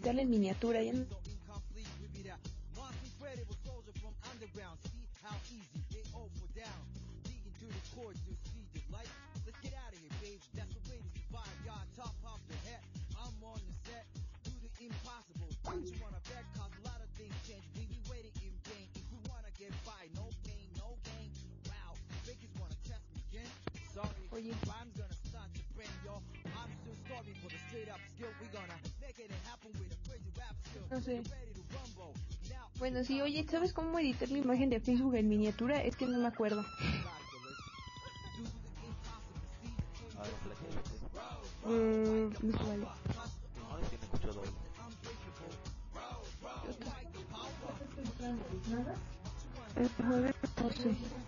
cómo editarla en miniatura. Ya no- Oye, no sé. Bueno, sí, oye, ¿sabes cómo editar la imagen de Facebook en miniatura? Es que no me acuerdo. Mm, no vale. Mm,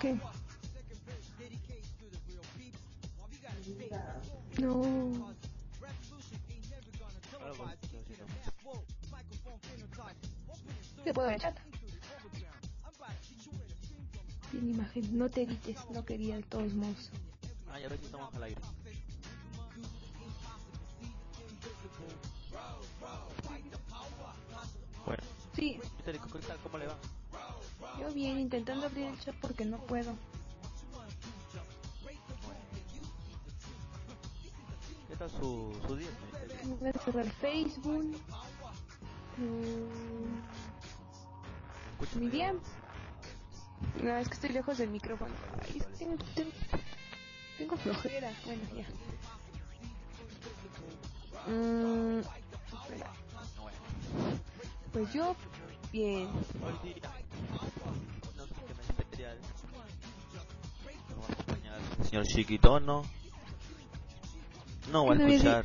¿Qué? No. Te puedo echar. Bien imagen, no te edites, no quería de todos modos. Ah, ya ves que estamos al aire. Bueno, Sí. ¿Cómo le va? Yo bien, intentando abrir el chat porque no puedo. ¿Qué tal su, su día? Voy a cerrar Facebook. Mm. Mi día. No, es que estoy lejos del micrófono. Ay, tengo, tengo, tengo flojera. Bueno, ya. Mm. Pues yo, bien. Hoy día, qué me especial. Nos va a acompañar el señor Chiquitono. No va a ¿Qué me escuchar.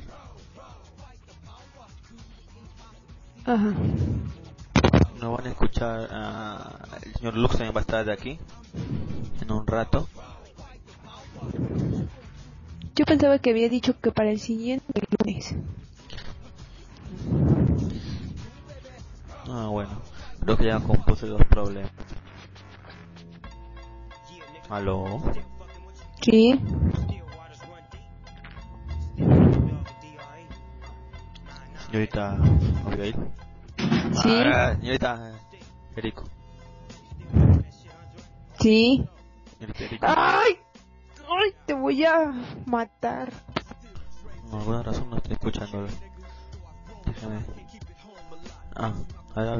Ajá. No van a escuchar a el señor Lux también va a estar de aquí en un rato. Yo pensaba que había dicho que para el siguiente lunes. Ah, bueno. Creo que ya compuse los problemas. Aló. Sí. Señorita Abigail. Sí. Ah, señorita Erico. Sí. Señorita Erico. ¡Ay! ¡Ay! Te voy a matar. Por alguna razón no estoy escuchándolo. Déjame. Ah, a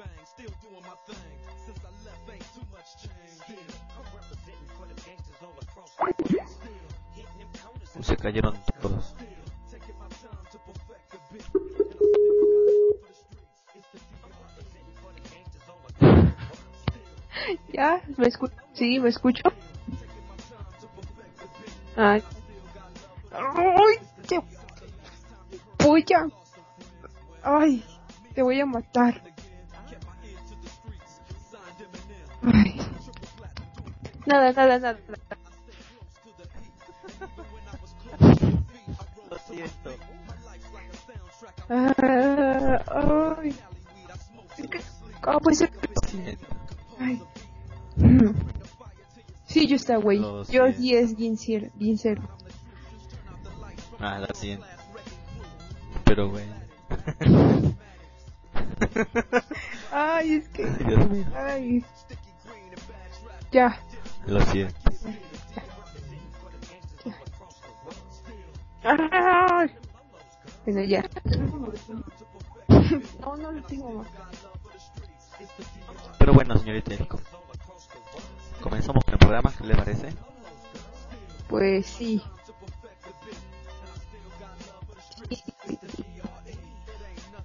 Erico. Se cayeron todos. ¿Ya? ¿Me escucho? Sí, ¿me escucho? Ay. ¡Ay! Te voy a... ¡Ay! Te voy a matar. Nada, nada, nada. Lo siento. Ah, ay. ¿Cómo puede ser? Ay. Sí, yo está, güey. Yo sí es bien cero, bien cero. Ah, lo siento. Pero bueno. Ay, es que... Dios mío. Ay. Ya. Lo siento. Ay. Bueno, ya. No, no lo tengo más. Pero bueno, señorita Eriko. Comenzamos con el programa, ¿qué le parece? Pues sí.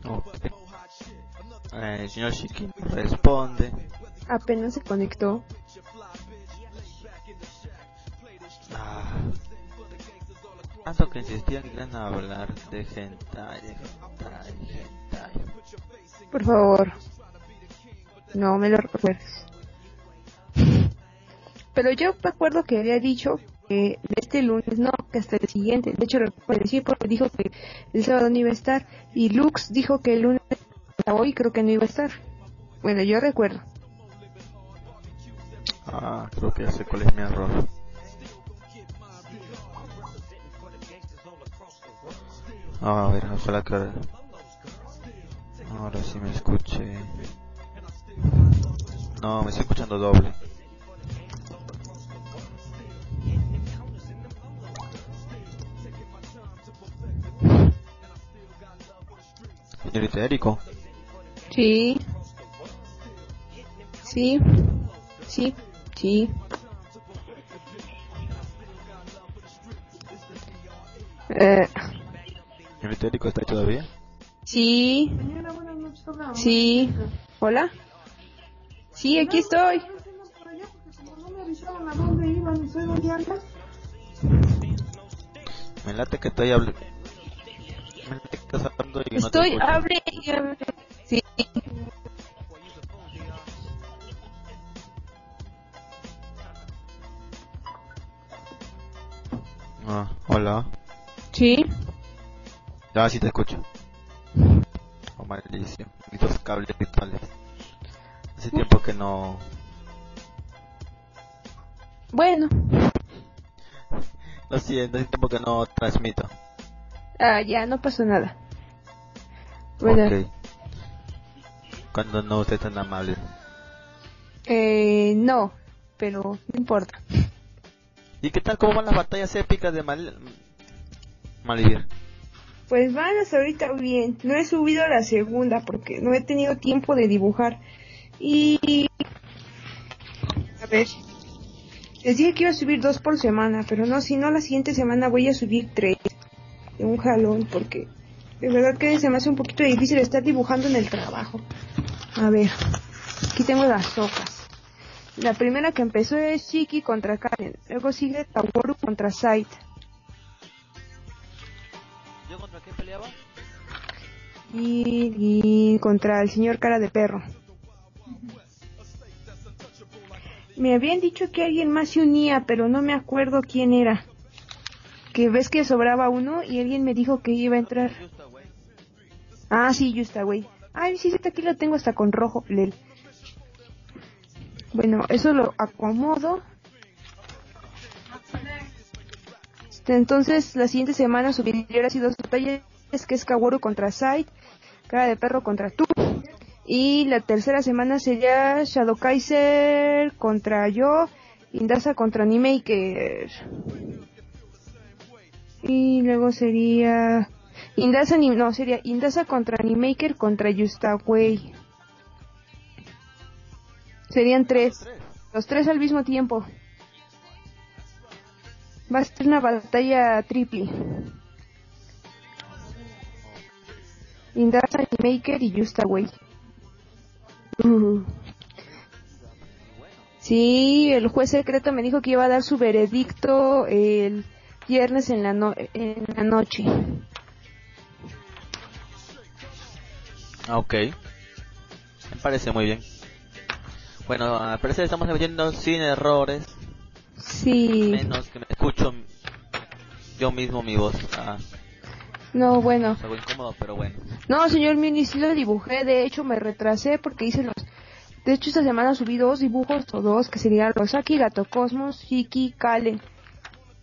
Ok. Eh, el señor Shiki responde. Apenas se conectó. Tanto que insistían que iban a hablar de hentai, de hentai, hentai. Por favor. No me lo recuerdes. Pero yo me acuerdo que había dicho que de este lunes no, que hasta el siguiente. De hecho, lo puedo decir porque dijo que el sábado no iba a estar. Y Lux dijo que el lunes hasta hoy creo que no iba a estar. Bueno, yo recuerdo. Ah, creo que ya sé cuál es mi error. Ah, a ver, ojalá que ahora, ahora sí me escuche. No, me estoy escuchando doble. Señorita Eriko, Sí. Sí. Sí. Sí. Eh, ¿está ahí todavía? sí. Sí. Hola. Sí, aquí estoy. Me late que estoy hablando. Me late que estás hablando y no te Estoy, y abre. Sí. Ah, hola. Sí. Ya, sí te escucho. Oh, maldición. Mis dos cables virtuales. Hace tiempo que no... Bueno. Lo siento, hace tiempo que no transmito. Ah, ya, no pasó nada. Bueno. Cuando no usted tan amable. eh, no, pero no importa. ¿Y qué tal? ¿Cómo van las batallas épicas de Mal... Malivir? Pues van hasta ahorita bien. No he subido la segunda porque no he tenido tiempo de dibujar. Y... A ver. Les dije que iba a subir dos por semana, pero no, si no, la siguiente semana voy a subir tres. De un jalón, porque de verdad que se me hace un poquito difícil estar dibujando en el trabajo. A ver, aquí tengo las hojas. La primera que empezó es Shiki contra Karen. Luego sigue Taworu contra Saito. Peleaba? y, y contra el señor cara de perro. Me habían dicho que alguien más se unía, pero no me acuerdo quién era. Que ves que sobraba uno y alguien me dijo que iba a entrar. Ah, sí, Justa, güey. Ay, sí, sí, aquí lo tengo hasta con rojo, Lel. Bueno, eso lo acomodo. Entonces, la siguiente semana subiré ahora sí dos batallas, que es Kaworu contra Sight, Cara de Perro contra tú. Y la tercera semana sería Shadow Kaiser contra yo, Indasa contra Animaker. Y luego sería Indasa no, sería Indasa contra Animaker contra Yustaway. Serían Tres. los tres al mismo tiempo. Va a ser una batalla triple. Indasa, Animaker y Justaway. Uh. Sí, el juez secreto me dijo que iba a dar su veredicto el viernes en la, no- en la noche. Ah, ok. Me parece muy bien. Bueno, al parecer estamos emitiendo sin errores. Sí. Menos que me escucho yo mismo mi voz. Ah, No, bueno. es algo incómodo, pero bueno. No, señor Mini, sí lo dibujé. De hecho, me retrasé porque hice los... De hecho, esta semana subí dos dibujos, o dos, que serían Rosaki, Gato Cosmos, Shiki, Kalen.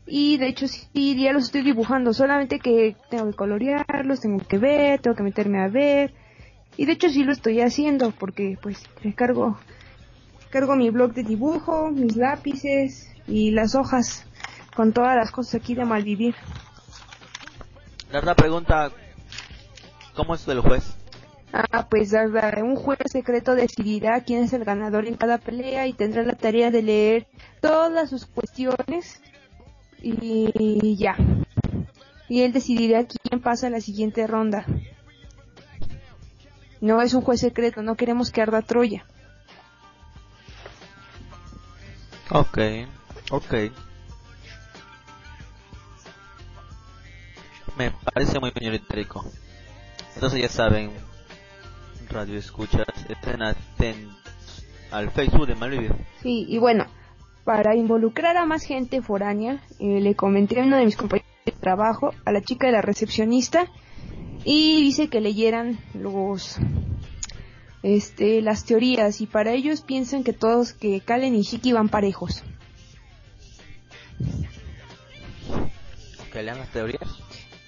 Y de hecho, sí, ya los estoy dibujando. Solamente que tengo que colorearlos, tengo que ver, tengo que meterme a ver. Y de hecho, sí lo estoy haciendo porque, pues, cargo, cargo mi blog de dibujo, mis lápices y las hojas con todas las cosas aquí de malvivir. La verdad pregunta, ¿cómo es el juez? Ah, pues un juez secreto decidirá quién es el ganador en cada pelea y tendrá la tarea de leer todas sus cuestiones y ya. Y él decidirá quién pasa a la siguiente ronda. No es un juez secreto, no queremos que arda Troya. Ok, ok. Me parece muy señorítérico. Entonces ya saben, radio escuchas, estén atentos al Facebook de Malvivir. Sí, y bueno, para involucrar a más gente foránea, eh, le comenté a uno de mis compañeros de trabajo, a la chica de la recepcionista, y dice que leyeran los este, las teorías y para ellos piensan que todos, que Kalen y Shiki van parejos. ¿Que lean las teorías?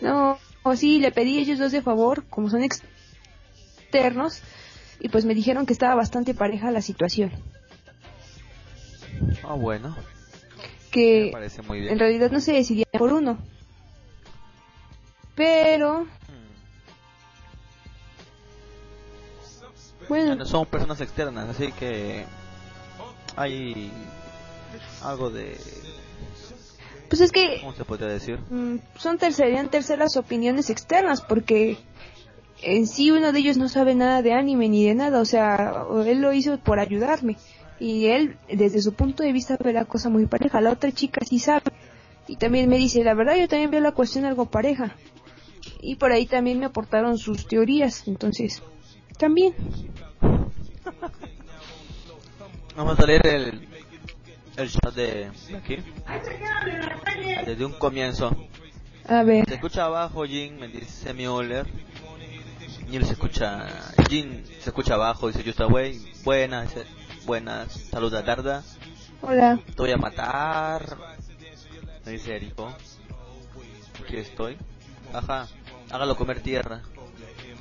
No, o sí, le pedí a ellos dos de favor, como son externos, y pues me dijeron que estaba bastante pareja la situación. Ah, bueno. Que en realidad no se decidía por uno. Pero Bueno. Son personas externas, así que hay algo de... Pues es que... ¿Cómo se podría decir? Mm, son serían terceras opiniones externas, porque en sí uno de ellos no sabe nada de anime ni de nada, o sea, él lo hizo por ayudarme. Y él, desde su punto de vista, ve la cosa muy pareja. La otra chica sí sabe. Y también me dice, la verdad yo también veo la cuestión algo pareja. Y por ahí también me aportaron sus teorías. Entonces, también. Vamos a leer el, el chat de, aquí. Desde un comienzo. A ver. Se escucha abajo, Jin, me dice Müller. Neil se escucha, Jin se escucha abajo, dice Justa Way. Buenas, buenas, saluda Darda. Hola. Te voy a matar. Me dice Erico. Aquí estoy. Ajá, hágalo comer tierra.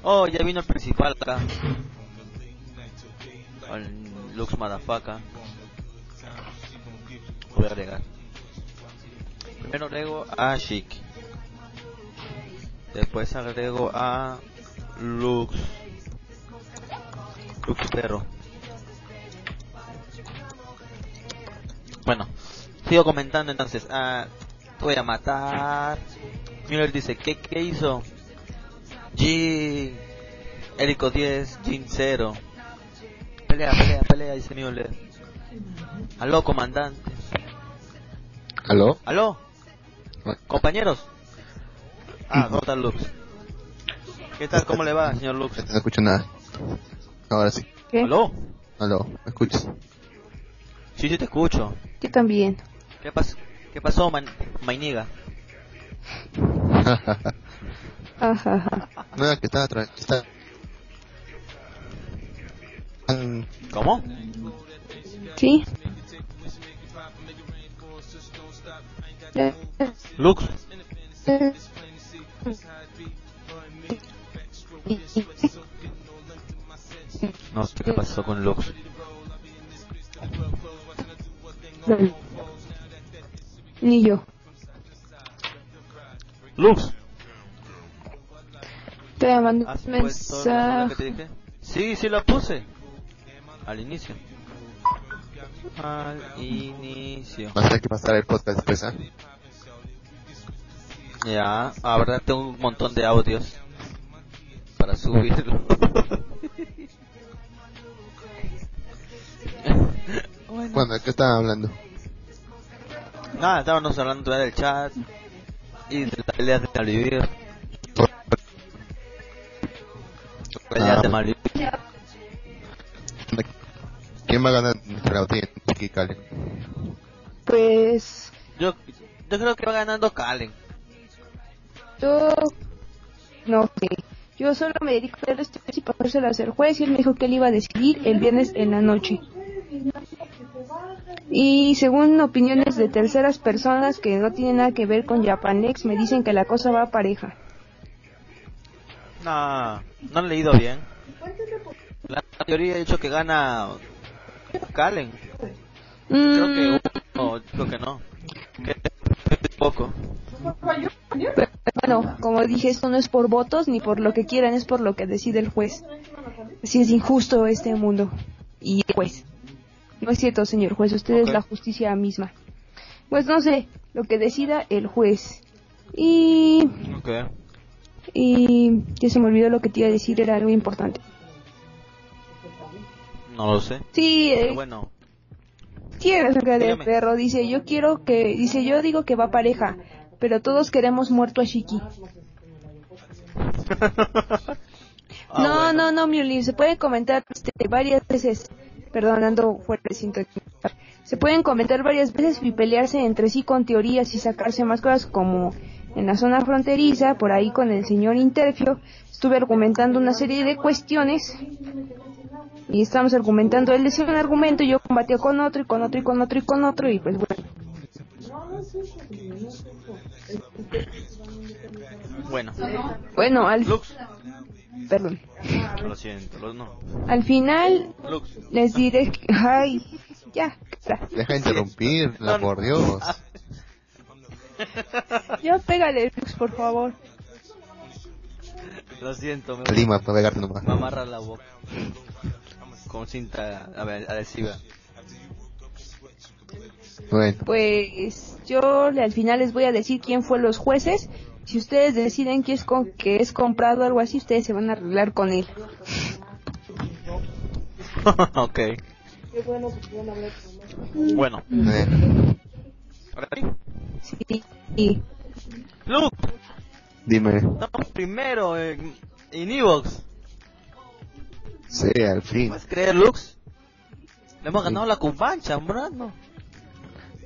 Oh, ya vino el principal acá. El Lux Madafaka. A agregar. Primero agrego a Chic. Después agrego a Lux. Lux Perro. Bueno, sigo comentando entonces. Ah, voy a matar. Miller dice, ¿qué, qué hizo? Jin, Erico 10, Jin 0. Pelea, pelea, pelea, dice Müller. Aló, comandante. ¿Aló? ¿Aló? Compañeros. Ah, ¿cómo está Lux? ¿Qué tal? ¿Cómo le va, señor Lux? No escucho nada. Ahora sí. ¿Qué? ¿Aló? ¿Aló? ¿Me escuchas? Sí, sí te escucho. Yo también. ¿Qué, pas ¿Qué pasó, man Mainiga? No, que está, está... ¿Cómo? Sí. Lux. No sé qué pasó con Lux. Ni yo. Lux. Te mandé un mensaje. Te dije? Sí, sí lo puse. Al inicio. Al inicio. Vas a tener que pasar el podcast después, ¿eh? Ya, ahora tengo un montón de audios para subirlo. bueno. ¿de qué estaban hablando? Nada, estábamos hablando del chat y de las peleas de Malvivir. Peleas de Malvivir. ¿Quién va a ganar entre Gautier y Kalen? Pues... Yo, yo creo que va ganando Kalen. Yo... No sé. Yo solo me dedico a ver esto y pasárselo a hacer juez y él me dijo que él iba a decidir el viernes en la noche. Y según opiniones de terceras personas que no tienen nada que ver con Japanex, me dicen que la cosa va pareja. No, no he leído bien. La teoría ha dicho que gana Calen. Creo que no, creo que no. Que poco. Bueno, como dije, esto no es por votos ni por lo que quieran, es por lo que decide el juez. Así es injusto este mundo. Y pues, no es cierto, señor juez, usted es la justicia misma. Pues no sé, lo que decida el juez. Y... Y ya se me olvidó lo que te iba a decir, era algo importante. No lo sé. Sí, eh, Pero bueno. tiene acerca del Dígame. perro. Dice, yo quiero que... Dice, yo digo que va pareja, pero todos queremos muerto a Shiki. Ah, no, bueno. no, no, Miuli, se puede comentar este, varias veces. Perdón, ando fuera de sintonía. Se pueden comentar varias veces y pelearse entre sí con teorías y sacarse más cosas como en la zona fronteriza, por ahí con el señor Interfio, estuve argumentando una serie de cuestiones y estamos argumentando, él decía un argumento y yo combatía con otro y con otro y con otro y con otro y pues bueno. Bueno. Bueno, al, Lux. perdón, Lo siento. Lo, no. al final Lux. les diré que, ay, ya. Deja de interrumpirla, por Dios. Ya pégale, Lux, por favor. Lo siento. Me, Lima, para pegarte nomás. me amarra la boca. Con cinta adhesiva. Bueno, Pues yo al final les voy a decir quién fue los jueces. Si ustedes deciden que es, con, que es comprado o algo así, ustedes se van a arreglar con él. ok. Bueno. sí. Sí. Lux. dime. Estamos primero en, en Evox. Sí, al fin. ¿Puedes creer, Lux? Le hemos ganado la cumbancha, hombrando.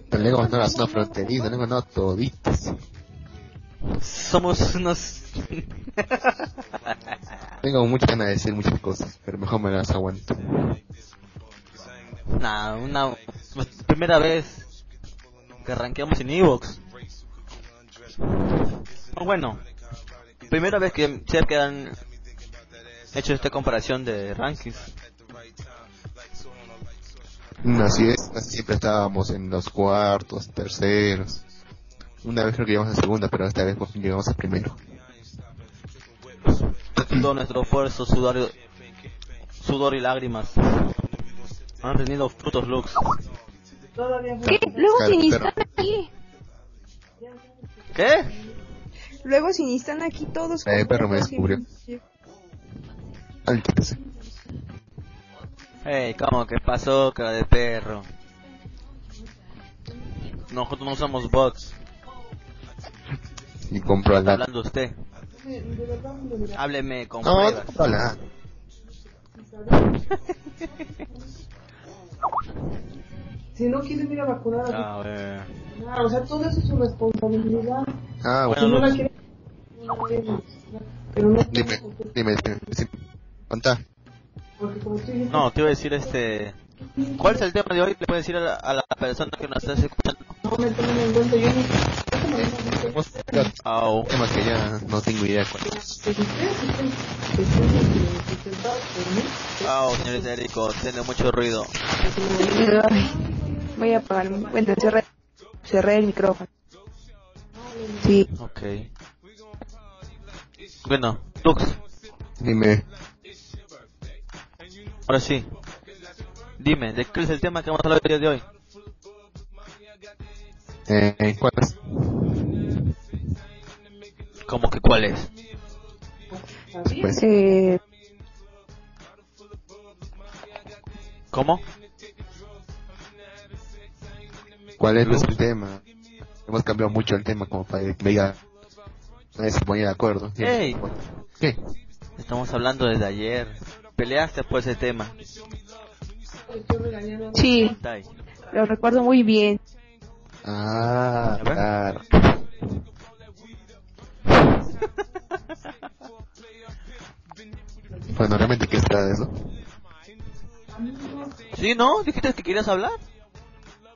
Pero le he ganado la zona fronteriza, le he ganado toditas. Somos unos... Tengo muchas ganas de decir muchas cosas, pero mejor me las aguanto. nah, una... Primera vez que arranqueamos en Evox. Bueno, primera vez que sé que han hecho esta comparación de rankings. Mm, Así es, casi siempre estábamos en los cuartos, terceros. Una vez creo que llegamos a segunda, pero esta vez fin llegamos a primero. Todo nuestro esfuerzo, sudor, y- sudor y lágrimas han tenido frutos, Lux. ¿Qué? Luego Claro, si ni pero- están aquí. ¿Qué? Luego si ni están aquí todos. Eh, con perro me descubrió. Al que sé. Hey, ¿cómo que pasó, cara de perro? Nosotros no usamos bots. Y compró al hablando usted. Hábleme con No, pruebas. no, hola. Si no quieren ir a vacunar a. Ah, o sea, todo eso es su responsabilidad. Ah, Si bueno, no la Luz. quieren, no la quieren. Pero no dime, dime, dime, dime. Contá. No, te iba a decir este... ¿Cuál es el tema de hoy? Le puedes decir a la, a la persona que nos está escuchando. no me tomen en cuenta, yo ya Au. temas que ya no tengo idea cuál es. Au, señorita Erico, tiene mucho ruido. Voy a apagar. Bueno, cerré, cerré el micrófono. Sí. Ok. Bueno, Lux, Dime, ahora sí. Dime, ¿de qué es el tema que vamos a hablar el día de hoy? eh, ¿cuál es? ¿Cómo que cuál es? Pues, Eh, ¿Cómo? ¿Cuál es nuestro tema? Hemos cambiado mucho el tema como para que me diga. Nadie se ponía de acuerdo. Ey. ¿Qué? Estamos hablando desde ayer. Peleaste por ese tema. sí, lo recuerdo muy bien. Ah, claro. Bueno, realmente, ¿qué será de eso? Sí, ¿no? Dijiste que querías hablar.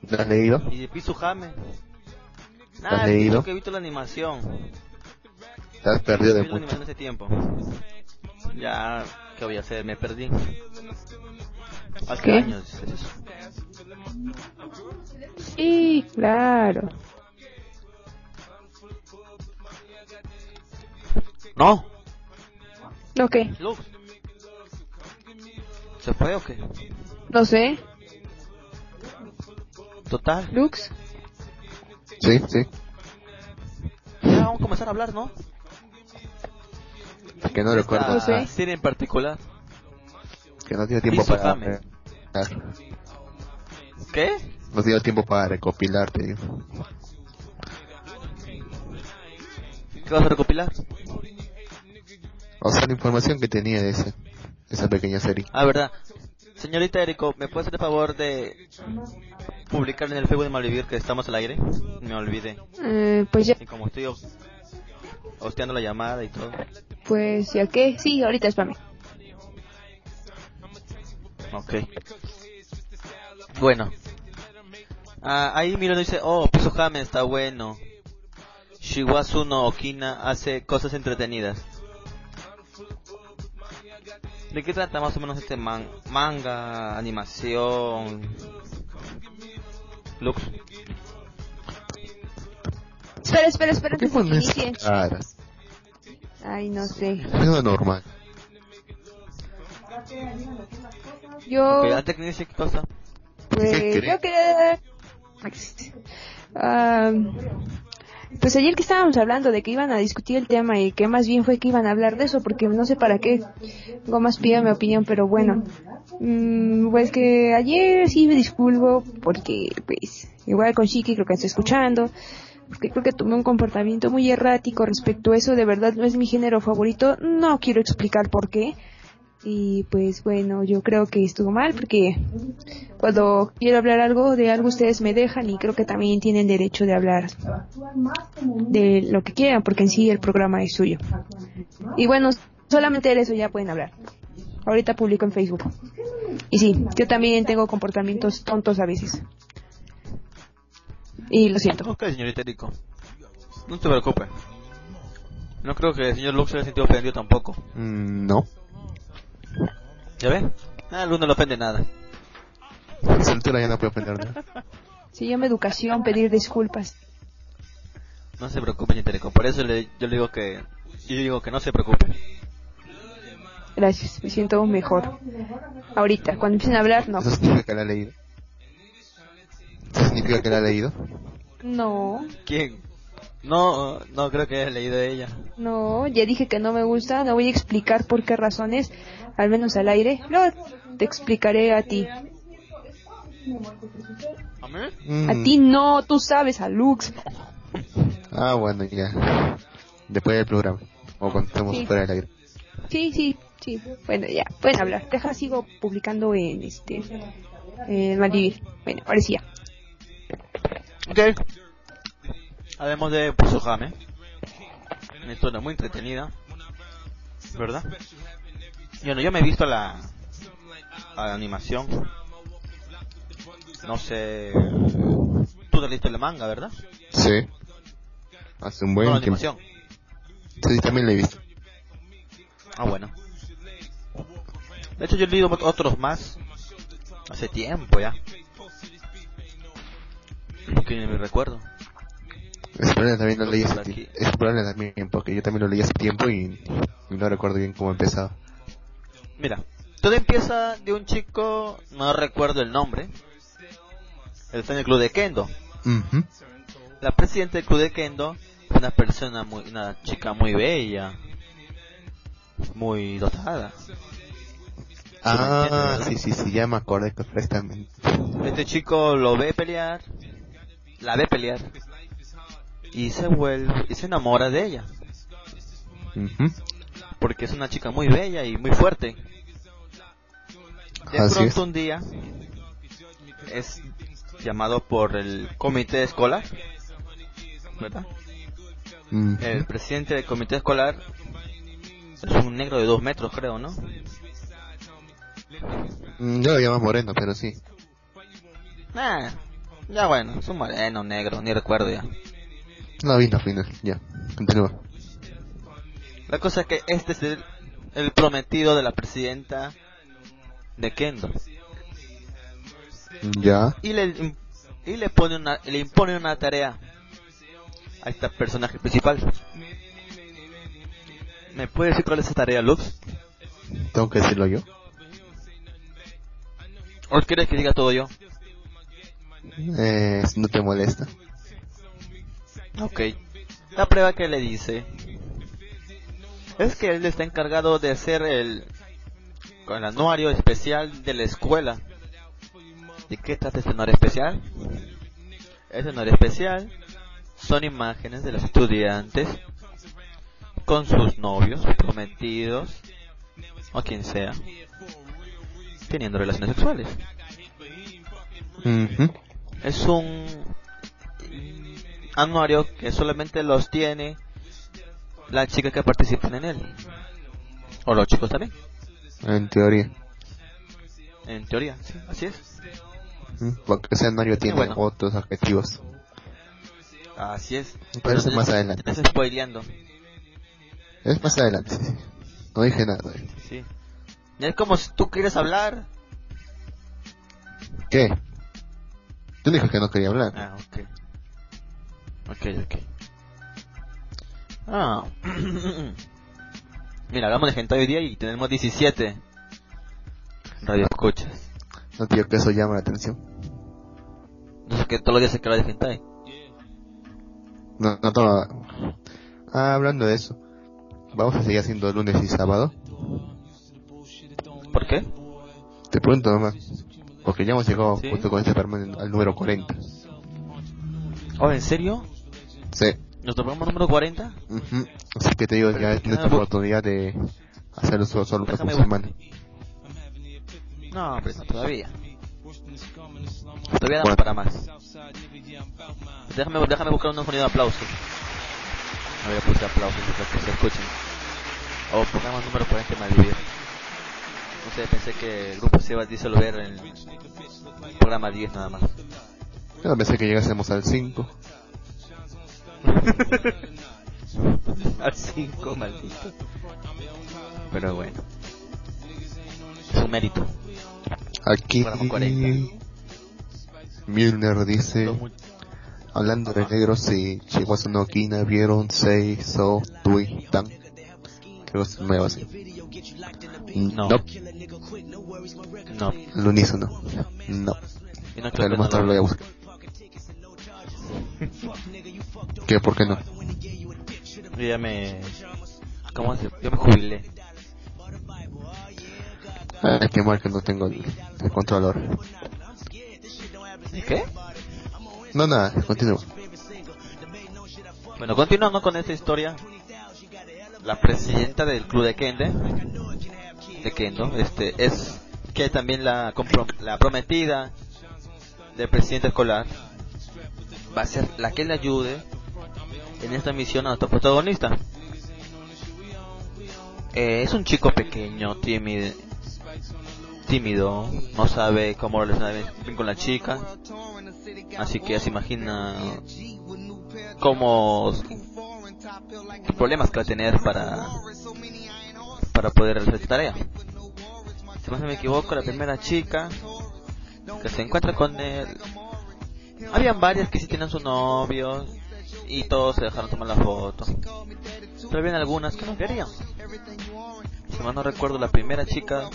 ¿Lo has leído? Y de Pisu Jame. ¿Lo has Nada, leído? que he visto la animación. Has perdido de mucho. animación hace tiempo. Ya, ¿qué voy a hacer? Me perdí. Hace ¿Qué? años es eso. Sí, claro. No, Ok. Lux. ¿Se fue o qué? No sé. Total. Lux. Sí, sí. Ya vamos a comenzar a hablar, ¿no? Que no recuerdo. No sé. Esta serie en particular. Que no tiene tiempo Hizo para... James. recopilar. ¿Qué? No tiene tiempo para recopilar, te digo. ¿Qué vas a recopilar? O sea, la información que tenía de ese, esa pequeña serie. Ah, verdad. Señorita Erico, ¿me puede hacer el favor de publicar en el Facebook de Malvivir que estamos al aire? Me olvidé. Eh, pues ya, Y como estoy hosteando la llamada y todo. pues ya que, sí, ahorita es para mí. Ok. Bueno. Ah, ahí Miro dice, oh, Piso Jame está bueno. Shiwasu no Okina hace cosas entretenidas. ¿De qué trata más o menos este man- manga, animación? Lux. Espera, espera, espera, ¿Por qué antes de que inicie. caras? Ay, no sé. Es lo normal. Yo, Ok, antes que inicie, ¿qué cosa? pues, yo quería... Ah, pues ayer que estábamos hablando de que iban a discutir el tema y que más bien fue que iban a hablar de eso, porque no sé para qué Gomas pide mi opinión, pero bueno. Mm, pues que ayer sí me disculpo porque, pues, igual con Shiki creo que está escuchando, porque creo que tomé un comportamiento muy errático respecto a eso, de verdad no es mi género favorito, no quiero explicar por qué. Y pues bueno, yo creo que estuvo mal porque cuando quiero hablar algo de algo ustedes me dejan y creo que también tienen derecho de hablar de lo que quieran porque en sí el programa es suyo. Y bueno, solamente de eso ya pueden hablar. Ahorita publico en Facebook. Y sí, yo también tengo comportamientos tontos a veces. Y lo siento. Ok, señorita Erico. No te preocupes. No creo que el señor Lux se haya sentido ofendido tampoco. Mm, no. ¿Ya ve? Ah, Luz no le ofende nada. A esa altura ya no puedo aprender nada. Se llama educación pedir disculpas. No se preocupe, señorita Erico. Por eso le- yo le digo que... Yo digo que no se preocupe. Gracias, me siento mejor. Ahorita, cuando empiecen a hablar, no. ¿Eso significa que la leído? ¿Eso significa que la ha leído? No, ¿Quién? No, no creo que haya leído de ella. no, ya dije que no me gusta, no voy a explicar por qué razones, al menos al aire. Luego te explicaré a ti. ¿A mí? Mm. A ti no, tú sabes, a Lux. Ah, bueno, ya. Después del programa. O cuando estemos Sí. fuera del aire. Sí, sí, sí. Bueno, ya, pueden hablar. Deja, sigo publicando en este. En Maldivir. Bueno, ahora sí ya. Ok. Hablemos de Pusohame. Una historia muy entretenida. ¿Verdad? Bueno, yo me he visto la, la animación. No sé. Tú te leíste el manga, ¿verdad? Sí. Hace un buen no la tiempo. animación. Sí, también la he visto. Ah, bueno. De hecho, yo he leído ot- otros más. Hace tiempo ya. Que ni me recuerdo. Ese problema también lo leí hace tiempo. Ese problema también, porque yo también lo leí hace tiempo y, y no recuerdo bien cómo empezaba. Mira, todo empieza de un chico, no recuerdo el nombre. Él está en el club de Kendo. Ujú. La presidenta del club de Kendo es una persona muy, una chica muy bella, muy dotada. Ah, sí, sí, sí, ya me acordé perfectamente. Este chico lo ve pelear, la ve pelear y se vuelve y se enamora de ella, porque es una chica muy bella y muy fuerte. De Así pronto es. un día es llamado por el comité escolar, ¿verdad? El presidente del comité escolar es un negro de dos metros, creo, ¿no? Mm, Yo lo llamo moreno, pero sí. Ah, ya bueno, es un moreno, negro, ni recuerdo ya. No vino al final, ya. Continúa. La cosa es que este es el, el prometido de la presidenta de Kendo. Ya. Y le, y le, pone una, le impone una tarea a este personaje principal. ¿Me puede decir cuál es esa tarea, Lux? Tengo que decirlo yo. ¿O quieres que diga todo yo? Eh, no te molesta. Ok. La prueba que le dice es que él está encargado de hacer el, el anuario especial de la escuela. ¿De qué trata este anuario especial? Este anuario especial son imágenes de los estudiantes con sus novios, prometidos o quien sea, teniendo relaciones sexuales. Ujú. Es un anuario que solamente los tiene las chicas que participan en él. O los chicos también, En teoría. en teoría, sí, así es. Ujú. Porque ese anuario tiene bueno. otros objetivos. Así es. Pero eso te- más adelante. Te estás spoileando, Es más adelante, sí. No dije nada. sí. Es como si tú quieres hablar. ¿Qué? Tú dijo que no quería hablar. Ah, ok. Ok, ok. Ah. Mira, hablamos de gente hoy día y tenemos 17 radio escuchas. No tío, que eso llama la atención. No sé que todos los días se queda de gente No, no todo. Ah, hablando de eso. Vamos a seguir haciendo lunes y sábado. ¿Por qué? Te pregunto nomás. Porque ya hemos llegado Sí. justo con este programa al número 40. Oh, ¿en serio? Sí. ¿Nuestro programa número 40? Ujú. Así que te digo, ya es nuestra Ah, bu- oportunidad de hacerlo solo, solo una Déjame semana. No, pero no todavía. Todavía Bueno. no para más. Déjame, déjame buscar un sonido de aplauso. A ver, puse aplausos para que se escuchen. O programa número 40 Malvivir. No sé, pensé que el grupo se iba a disolver en el programa 10 nada más. Yo pensé que llegásemos al 5. Al 5, maldito. Pero bueno. Es un mérito. Aquí. Programa 40. Milner dice. Hablando de negros, si Chihuahua no Kina vieron Sei So Tui Tan. Creo que es nuevo así. No. No. No. Al unísono. No. No creo Pero que más no tarde lo voy a buscar. ¿Qué? ¿Por qué no? Yo ya me... ¿Cómo se...? Yo me jubilé. Ay, qué mal que no tengo el, el controlador. ¿Qué? No, nada, continúa. Bueno, continuando con esta historia, la presidenta del club de Kende, de Kendo, este, es que también la, la prometida del presidente escolar va a ser la que le ayude en esta misión a nuestro protagonista. Eh, es un chico pequeño, tímido, tímido, no sabe cómo relacionar bien- con la chica, así que se imagina cómo problemas que va a tener para para poder realizar esta tarea. Si no me equivoco, la primera chica que se encuentra con él, habían varias que sí tenían su novio y todos se dejaron tomar la foto. Pero habían algunas que no querían. Si mal no recuerdo, la primera chica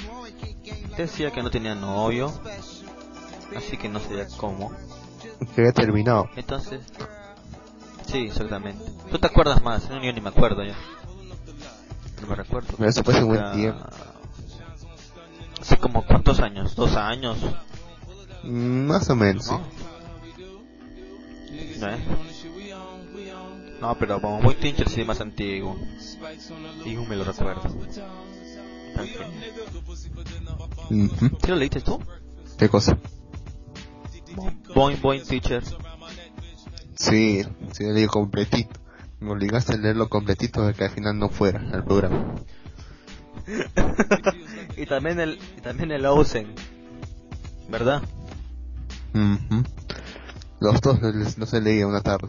decía que no tenía novio, así que no sabía cómo. Que había terminado. Entonces, sí, exactamente. ¿Tú te acuerdas más? No, yo ni me acuerdo ya. No me recuerdo. Pero eso fue hace buen Era- tiempo. Hace como cuántos años, dos años, Más o menos, sí. ¿no? ¿No es? No, pero como muy Tincher sí más antiguo. Y me lo recuerdo. Ok. Ujú. ¿Sí lo leíste tú? ¿Qué cosa? Boing Boing Teacher. Sí, sí, lo leí completito. Me obligaste a leerlo completito para que al final no fuera al programa. y también el y también el Ozen. ¿Verdad? Los dos los, los he leído una tarde.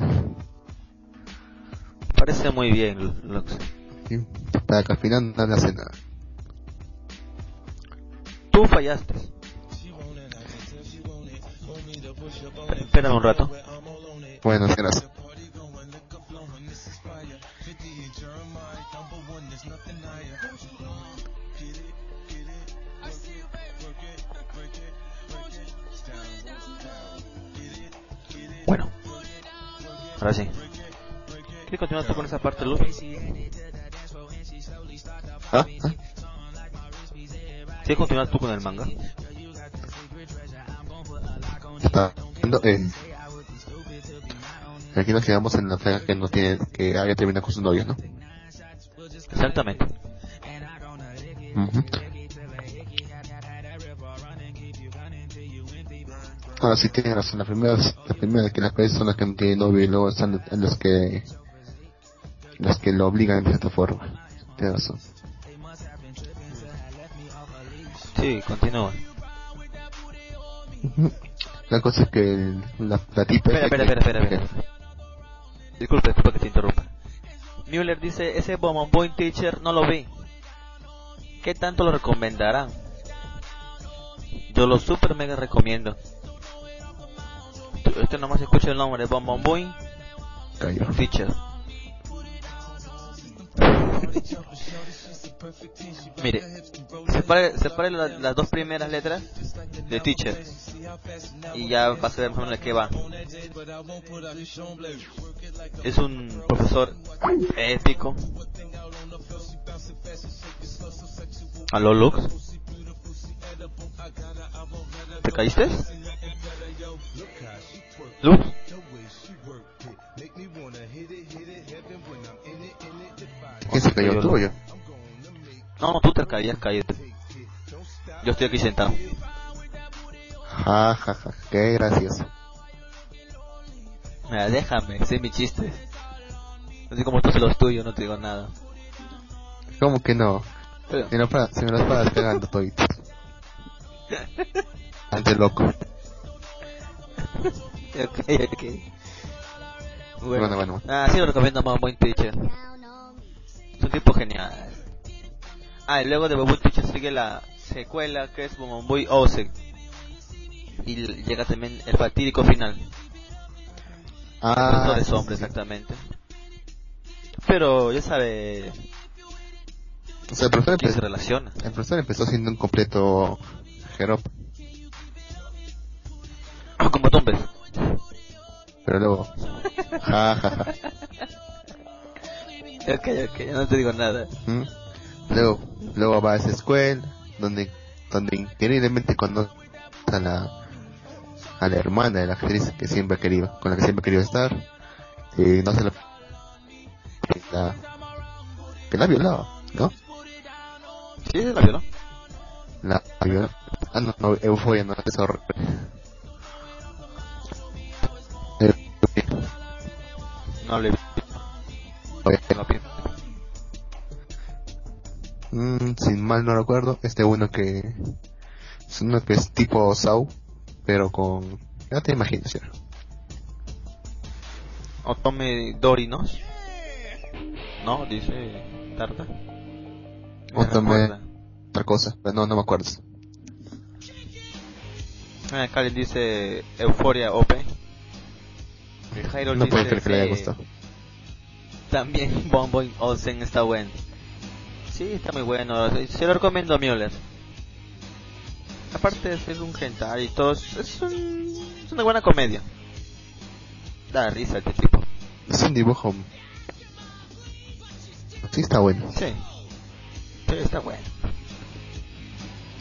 Parece muy bien, Lux. Sí, Para que al final no le hace nada. Tú fallaste. Espérame un rato. Buenas, gracias. Bueno, ahora sí. ¿Quieres continuar con esa parte, Luz? ¿Ah? ¿Ah? ¿Quieres continuar tú con el manga? Está. Eh. Aquí nos quedamos en la saga que no tiene, que haya terminado con sus novios, ¿no? Exactamente. Ahora sí tiene razón, las primeras, las primeras que las parejas son las que no tienen novio y luego están los que, los que lo obligan de cierta forma. Tiene razón. Sí, continúa. La cosa es que el- la, la tipa... Espera, espera, espera, espera, espera. Disculpe, disculpe que te interrumpa. Müller dice, ese Bomb Boy Teacher no lo vi. ¿Qué tanto lo recomendarán? Yo lo super mega recomiendo. Este nomás escucha el nombre, Bomb Boy. Teacher. Mire, separe, separe la- las dos primeras letras de Teacher y ya vas a ver más o menos de qué va. Es un profesor épico. ¿Aló, Lux? ¿Te caíste? ¿Lux? ¿Quién se cayó? ¿Tú o yo? No, tú te caías caído. Yo estoy aquí sentado. Ja, ja, ja, qué gracioso. Mira, déjame, sé mi chiste. Así como tú se los tuyos, no te digo nada. ¿Cómo que no? Pero- Se me, para, se me las paras pegando toditos. Ante loco. ok, ok. Bueno, bueno. Ah, sí lo recomiendo más Buen Teacher. Un tipo genial. Ah, y luego de Buen Teacher sigue la secuela que es Boy Ose. Y llega también el fatídico final. Ah, Profesores sí, hombres, sí. exactamente. Pero ya sabe O sea, el profesor, quién se empezó, relaciona. el profesor empezó siendo un completo jerop, Como Tumbes. pero luego... Ja, ja, ja. Ok, ok, no te digo nada. ¿Mm? Luego, luego va a esa escuela donde, donde increíblemente conoce a la, a la hermana de la actriz que siempre ha querido, con la que siempre ha querido estar, y no se la, que la, que la ha violado, ¿no? Sí, la vio, ¿no? La violó. Ah, no, no, euforia, no, es horrible. No le No vi. Mm, sin mal no recuerdo, este uno que es uno que es tipo Sau, pero con ya te imaginas, ¿cierto? Otome Dorinos. No, dice Tarta. Otome- Otra cosa, pero no, no me acuerdo. Ah, Karen dice Euforia OP. Jairo No puedo dice creer que le haya gustado. También Bomboy Olsen está bueno. Sí, está muy bueno. Se lo recomiendo a Müller. Aparte de ser un hentai y todo, es, un- es una buena comedia. Da risa este tipo. Es un dibujo. Sí, está bueno. Sí. Sí, está bueno.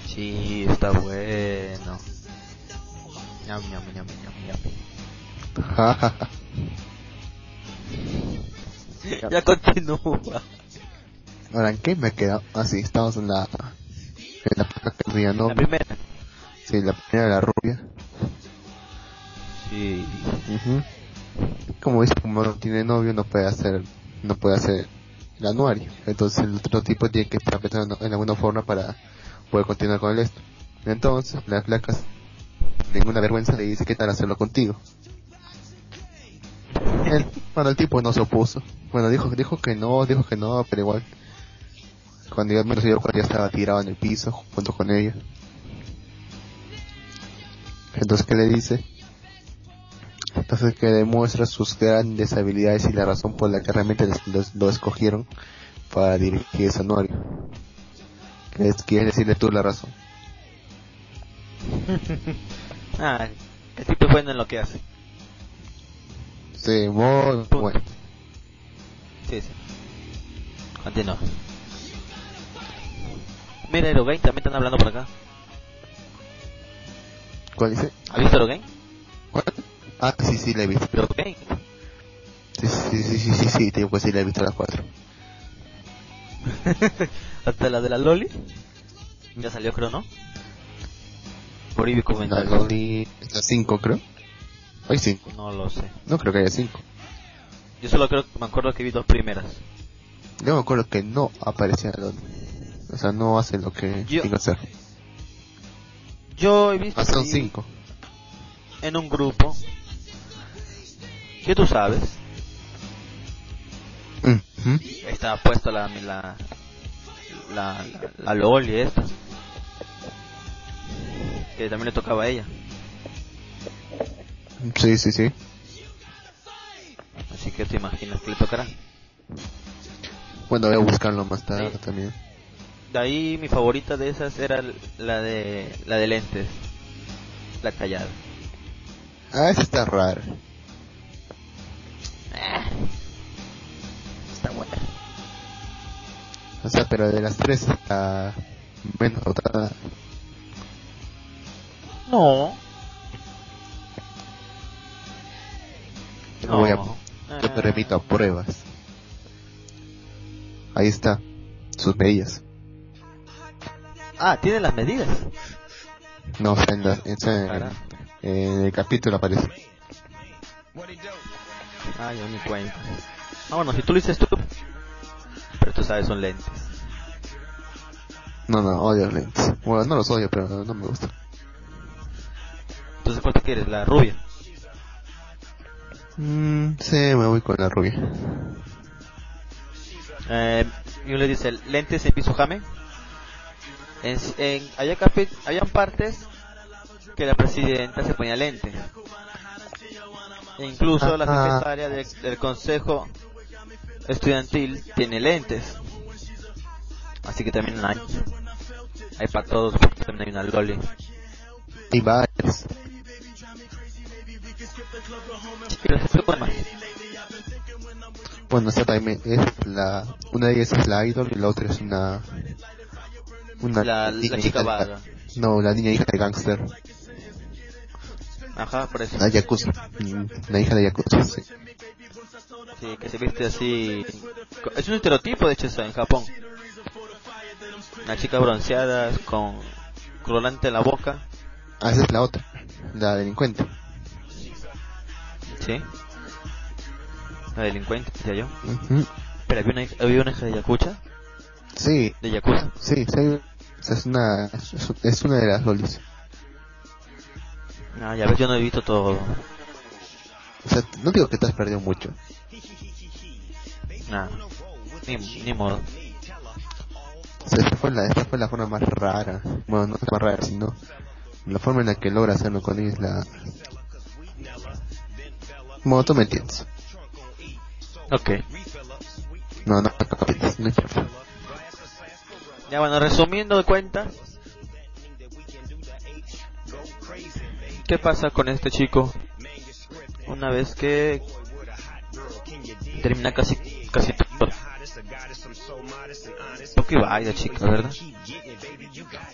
Sí, está bueno. Ñam, ñam, ñam, ñam, ñam. Ya continúa. Ahora, ¿en qué me he quedado? Ah, sí, estamos en la. En la que tenía La primera. Sí, la primera, la rubia. Sí. Como dice, como no tiene novio, no puede hacer. No puede hacer el anuario. Entonces, el otro tipo tiene que estar pensando en alguna forma para poder continuar con el esto. Entonces, las placas, ninguna vergüenza, le dice: ¿Qué tal hacerlo contigo? Él, bueno, el tipo no se opuso. Bueno, dijo, dijo que no, dijo que no, pero igual. Cuando ya menos se dio cuenta ya estaba tirado en el piso junto con ella. Entonces, ¿qué le dice? Entonces, que demuestra sus grandes habilidades y la razón por la que realmente lo escogieron para dirigir ese es, quieres decirle tú la razón. Ah, el tipo es bueno en lo que hace. Sí, muy bueno. Sí, sí. Continúa. Mira, Erogame también están hablando por acá. ¿Cuál dice? ¿Has visto Erogame? ¿Cuál? Ah, sí, sí, la he visto. Erogame. Sí, sí, sí, sí, sí, sí, te digo que sí, la he visto a las cuatro. Hasta la de la Loli. Ya salió, creo, ¿no? Por Ibi La comentario. Loli, las cinco, creo. Hay cinco. No lo sé. No creo que haya cinco. Yo solo creo me acuerdo que vi dos primeras. Yo me acuerdo que no aparecía. O sea, no hace lo que Yo- tiene que hacer. Yo he visto Ah, son cinco. en un grupo que tú sabes, estaba puesto la la la, la, la Loli esta que también le tocaba a ella. Sí, sí, sí. Así que te imaginas que le tocará. Bueno, voy a buscarlo más tarde Sí. también. De ahí mi favorita de esas era la de la de lentes, la callada. Ah, esa está rara. Está buena. O sea, pero de las tres está menos dotada. No. Yo voy a- No. Yo me remito a pruebas. Ahí está. Sus medidas. Ah, tiene las medidas. No, está en, la, está en- Cara. en el capítulo aparece. Ah, yo ni cuenta. Ah, bueno, si tú lo dices tú. Pero tú sabes, son lentes. No, no, odio los lentes. Bueno, no los odio, pero no me gusta. Entonces, ¿cuál te quieres? La rubia. Mm, sí, me voy con la rubia. Eh, y uno le dice, lentes en piso jame. En, en, había, capi- habían partes que la presidenta se ponía lentes. E incluso la Ajá. secretaria de- del consejo estudiantil tiene lentes. Así que también hay. Hay para todos, porque también hay una loli. Y varias. Pero se fue más. Bueno, esta también es la... Una de ellas es la idol y la otra es una... Una La, niña la chica hija de- vaga. No, la niña hija de gangster. Ajá, por eso. La Yakuza. Mm, La hija de Yakuza, sí. Sí, que se viste así. Es un estereotipo, de hecho, eso en Japón. Una chica bronceada con colorante en la boca. Ah, esa es la otra. La delincuente. ¿Sí? La delincuente, decía yo. Ujú. Pero había una, había una de Yakuza. Sí, De Yakuza. sí, sí. es una... es- Es una de las lolis. Ah, ya ves, yo no he visto todo. O sea, no digo que te has perdido mucho. Nada. Ni, ni modo. O sea, esta fue la, esta fue la forma más rara. Bueno, no es más rara, sino la forma en la que logra hacerlo con ella es la... Bueno, tú me entiendes. Ok. No, no, no. Ya bueno, resumiendo de cuentas. ¿Qué pasa con este chico? Una vez que termina casi casi todo. Poco vaya chica, ¿verdad?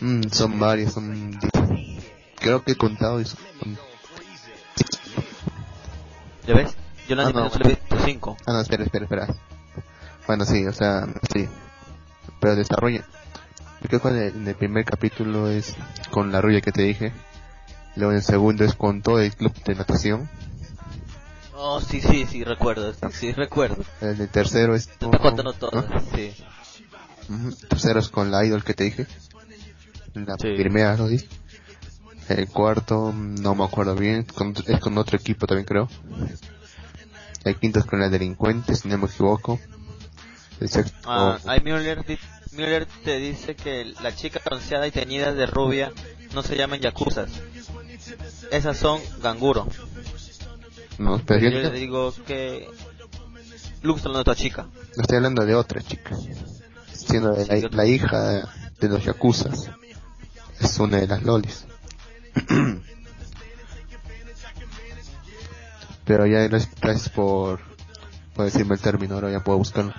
Mm, son varios, son... Creo que he contado y son... ¿Ya ves? Yo la Ah, anime no. solo he visto 5. Ah, no, espera, espera, espera. Bueno, sí, o sea, sí. Pero desarrolla. Yo creo que en el, en el primer capítulo es con la rubia que te dije. Luego en el segundo es con todo el club de natación. Oh, sí, sí, sí, recuerdo, sí, sí, recuerdo. En el tercero es... Te contando todo, ¿no? sí. Ujú. El tercero es con la idol que te dije. La Sí. primera di. El cuarto, no me acuerdo bien. con- es con otro equipo también creo. El quinto es con la delincuente, si no me equivoco. El sexto... Ah, Müller, te dice que la chica bronceada y teñida de rubia no se llaman yakuzas. Esas son ganguro. no, pero yo, Yo no- le digo que Lux está hablando de otra chica. no estoy hablando de otra chica. Siendo de la, la hija de los yakuzas. Es una de las lolis. Pero ya gracias, por, por decirme el término, ahora ya puedo buscarlo.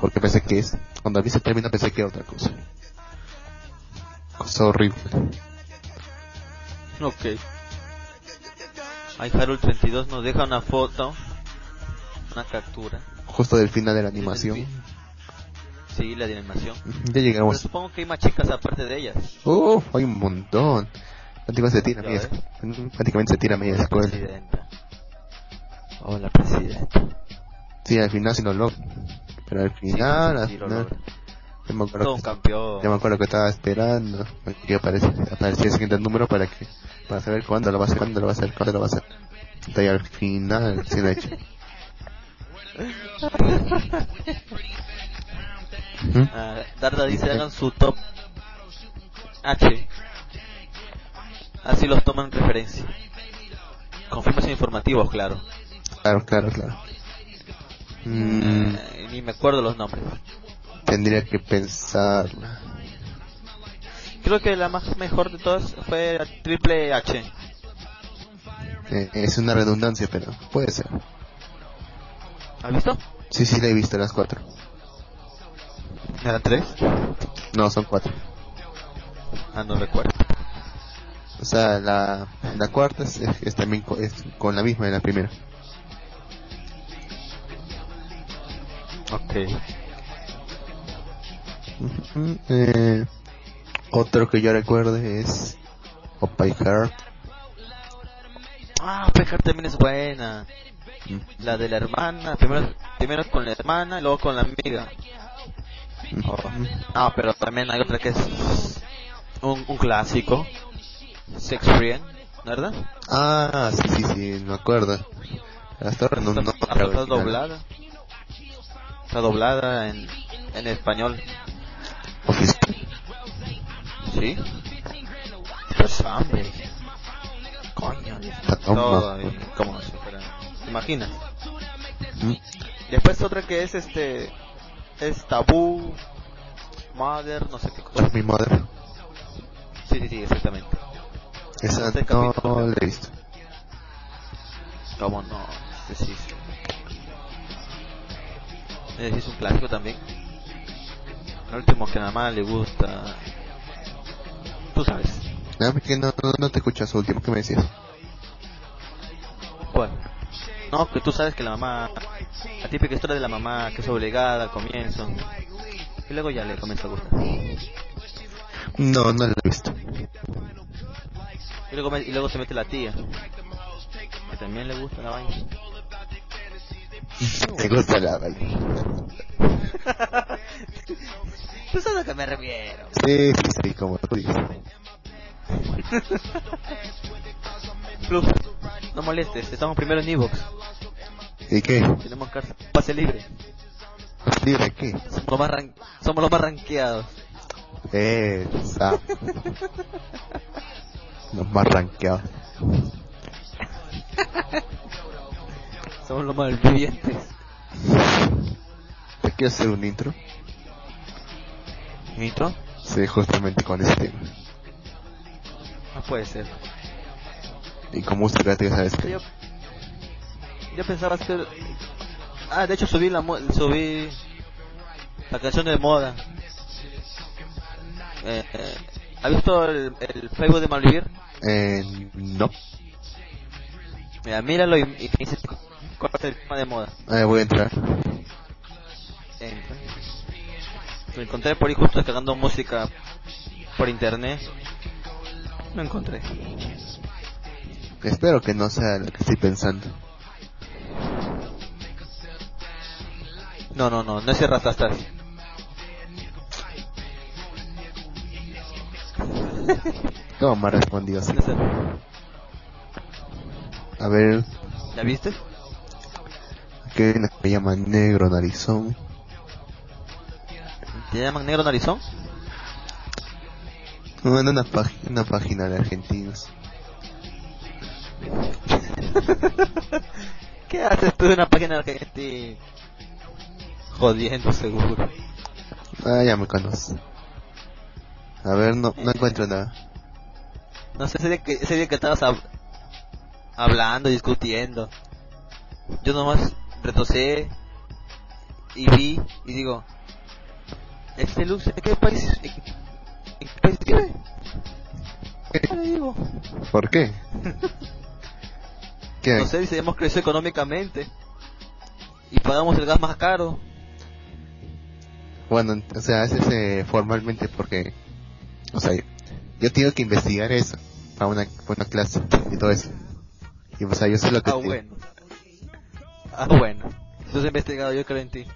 Porque pensé que es, cuando vi ese término pensé que era otra cosa. Cosa horrible. Ok. Ahí Harold 32 nos deja una foto, una captura. Justo del final de la animación. Sí, la animación. Ya Pero llegamos. supongo que hay más chicas aparte de ellas. Uf, hay un montón. Prácticamente se tira media, ves. escu- prácticamente se tira media La escuela. presidenta. Hola, presidenta. Sí, al final sí lo logra. Pero al final, sí, al sí, final, yo me acuerdo que- campeón. Yo me acuerdo que estaba esperando que aparece, aparecía el siguiente número para que para saber cuándo lo va a hacer, cuándo lo va a hacer, cuándo lo va a hacer. Hasta al final sí lo ha hecho. Ujú. Ah, Darda dice hagan su top H. Así los toman en referencia. Confirmación informativos, claro. Claro, claro, claro. Mm, Eh, ni me acuerdo los nombres. tendría que pensar. Creo que la más mejor de todas fue Triple H. Eh, es una redundancia, pero puede ser. ¿Has visto? Sí, sí, la he visto las cuatro. ¿Eran tres? No, son cuatro. Ah, no recuerdo. O sea, la, la cuarta es, es- es también co- es con la misma de la primera. Ok. Ujú, eh, otro que yo recuerde es Opie Heart. Ah, Pejar también es buena. La de la hermana, primero, primero con la hermana y luego con la amiga. Oh. Ah, pero también hay otra que es un, un clásico. Sex Friend, ¿verdad? Ah, sí, sí, sí, me acuerdo. Hasta ahora no, no, Hasta- está doblada. Está doblada en, en español. Oficial. ¿Sí? Pues hambre. Coño. Todo, y- ¿Cómo no se fuera? ¿Te imaginas? Mm, Después otra que es este... Es Tabú... Mother, no sé qué cosa. Mi Mother. Sí, sí, sí, exactamente. Esa Este no capítulo. la he visto. ¿Cómo no? Este sí. Ese sí es un clásico también. El último que a mamá le gusta... Tú sabes. Nada más que no, no, no te escuchas último, ¿qué me decías? ¿Cuál? No, que tú sabes que la mamá, la típica historia de la mamá que es obligada al comienzo, y luego ya le comienza a gustar. No, no la he visto. Y luego, y luego se mete la tía, que también le gusta la vaina. Me gusta la vaina. ¿Tú sabes a qué me refiero? Sí, sí, sí, como tú dices. Plus, no molestes, estamos primero en Evox, ¿Y qué? tenemos pase libre, ¿Libre qué? somos los más, ran- somos los más rankeados. Eh, sa- Los más rankeados. Somos los más vivientes. ¿Te quiero hacer un intro? ¿Nitro? Sí, justamente con ese tema. No puede ser. Y con música, ya sabes que... Yo, pensaba hacer... Ah, de hecho subí la subí la canción de moda. Eh, eh, ¿Ha visto el, el Facebook de Malvivir? Eh, no. Mira, míralo y, y dices cuál es el tema de moda. Eh, voy a entrar. Entra. Lo encontré por ahí justo descargando música por internet. Lo encontré. Espero que no sea lo que estoy pensando. No, no, no, no es el Rastastas. ¿Cómo me ha respondido así? A ver, ¿Ya viste? que me llama Negro Narizón. ¿Te llaman negro narizón? Bueno, una, página, una página de argentinos. ¿Qué haces tú en una página de Argentina? Jodiendo seguro. Ah, ya me conoce. A ver, no, no encuentro nada. No sé, ese día que, ese día que estabas a... hablando, discutiendo. Yo nomás retrocedí y vi y digo, ¿este Lux de qué país, en qué país vive? ¿Qué le digo? ¿Por qué? ¿Qué? No sé, dice, hemos crecido económicamente y pagamos el gas más caro. Bueno, o sea, es ese formalmente porque, o sea, yo tengo que investigar eso para una, para una clase y todo eso. Y o sea, yo sé lo que Ah, bueno. Ah, bueno. Entonces he investigado, yo creo en ti.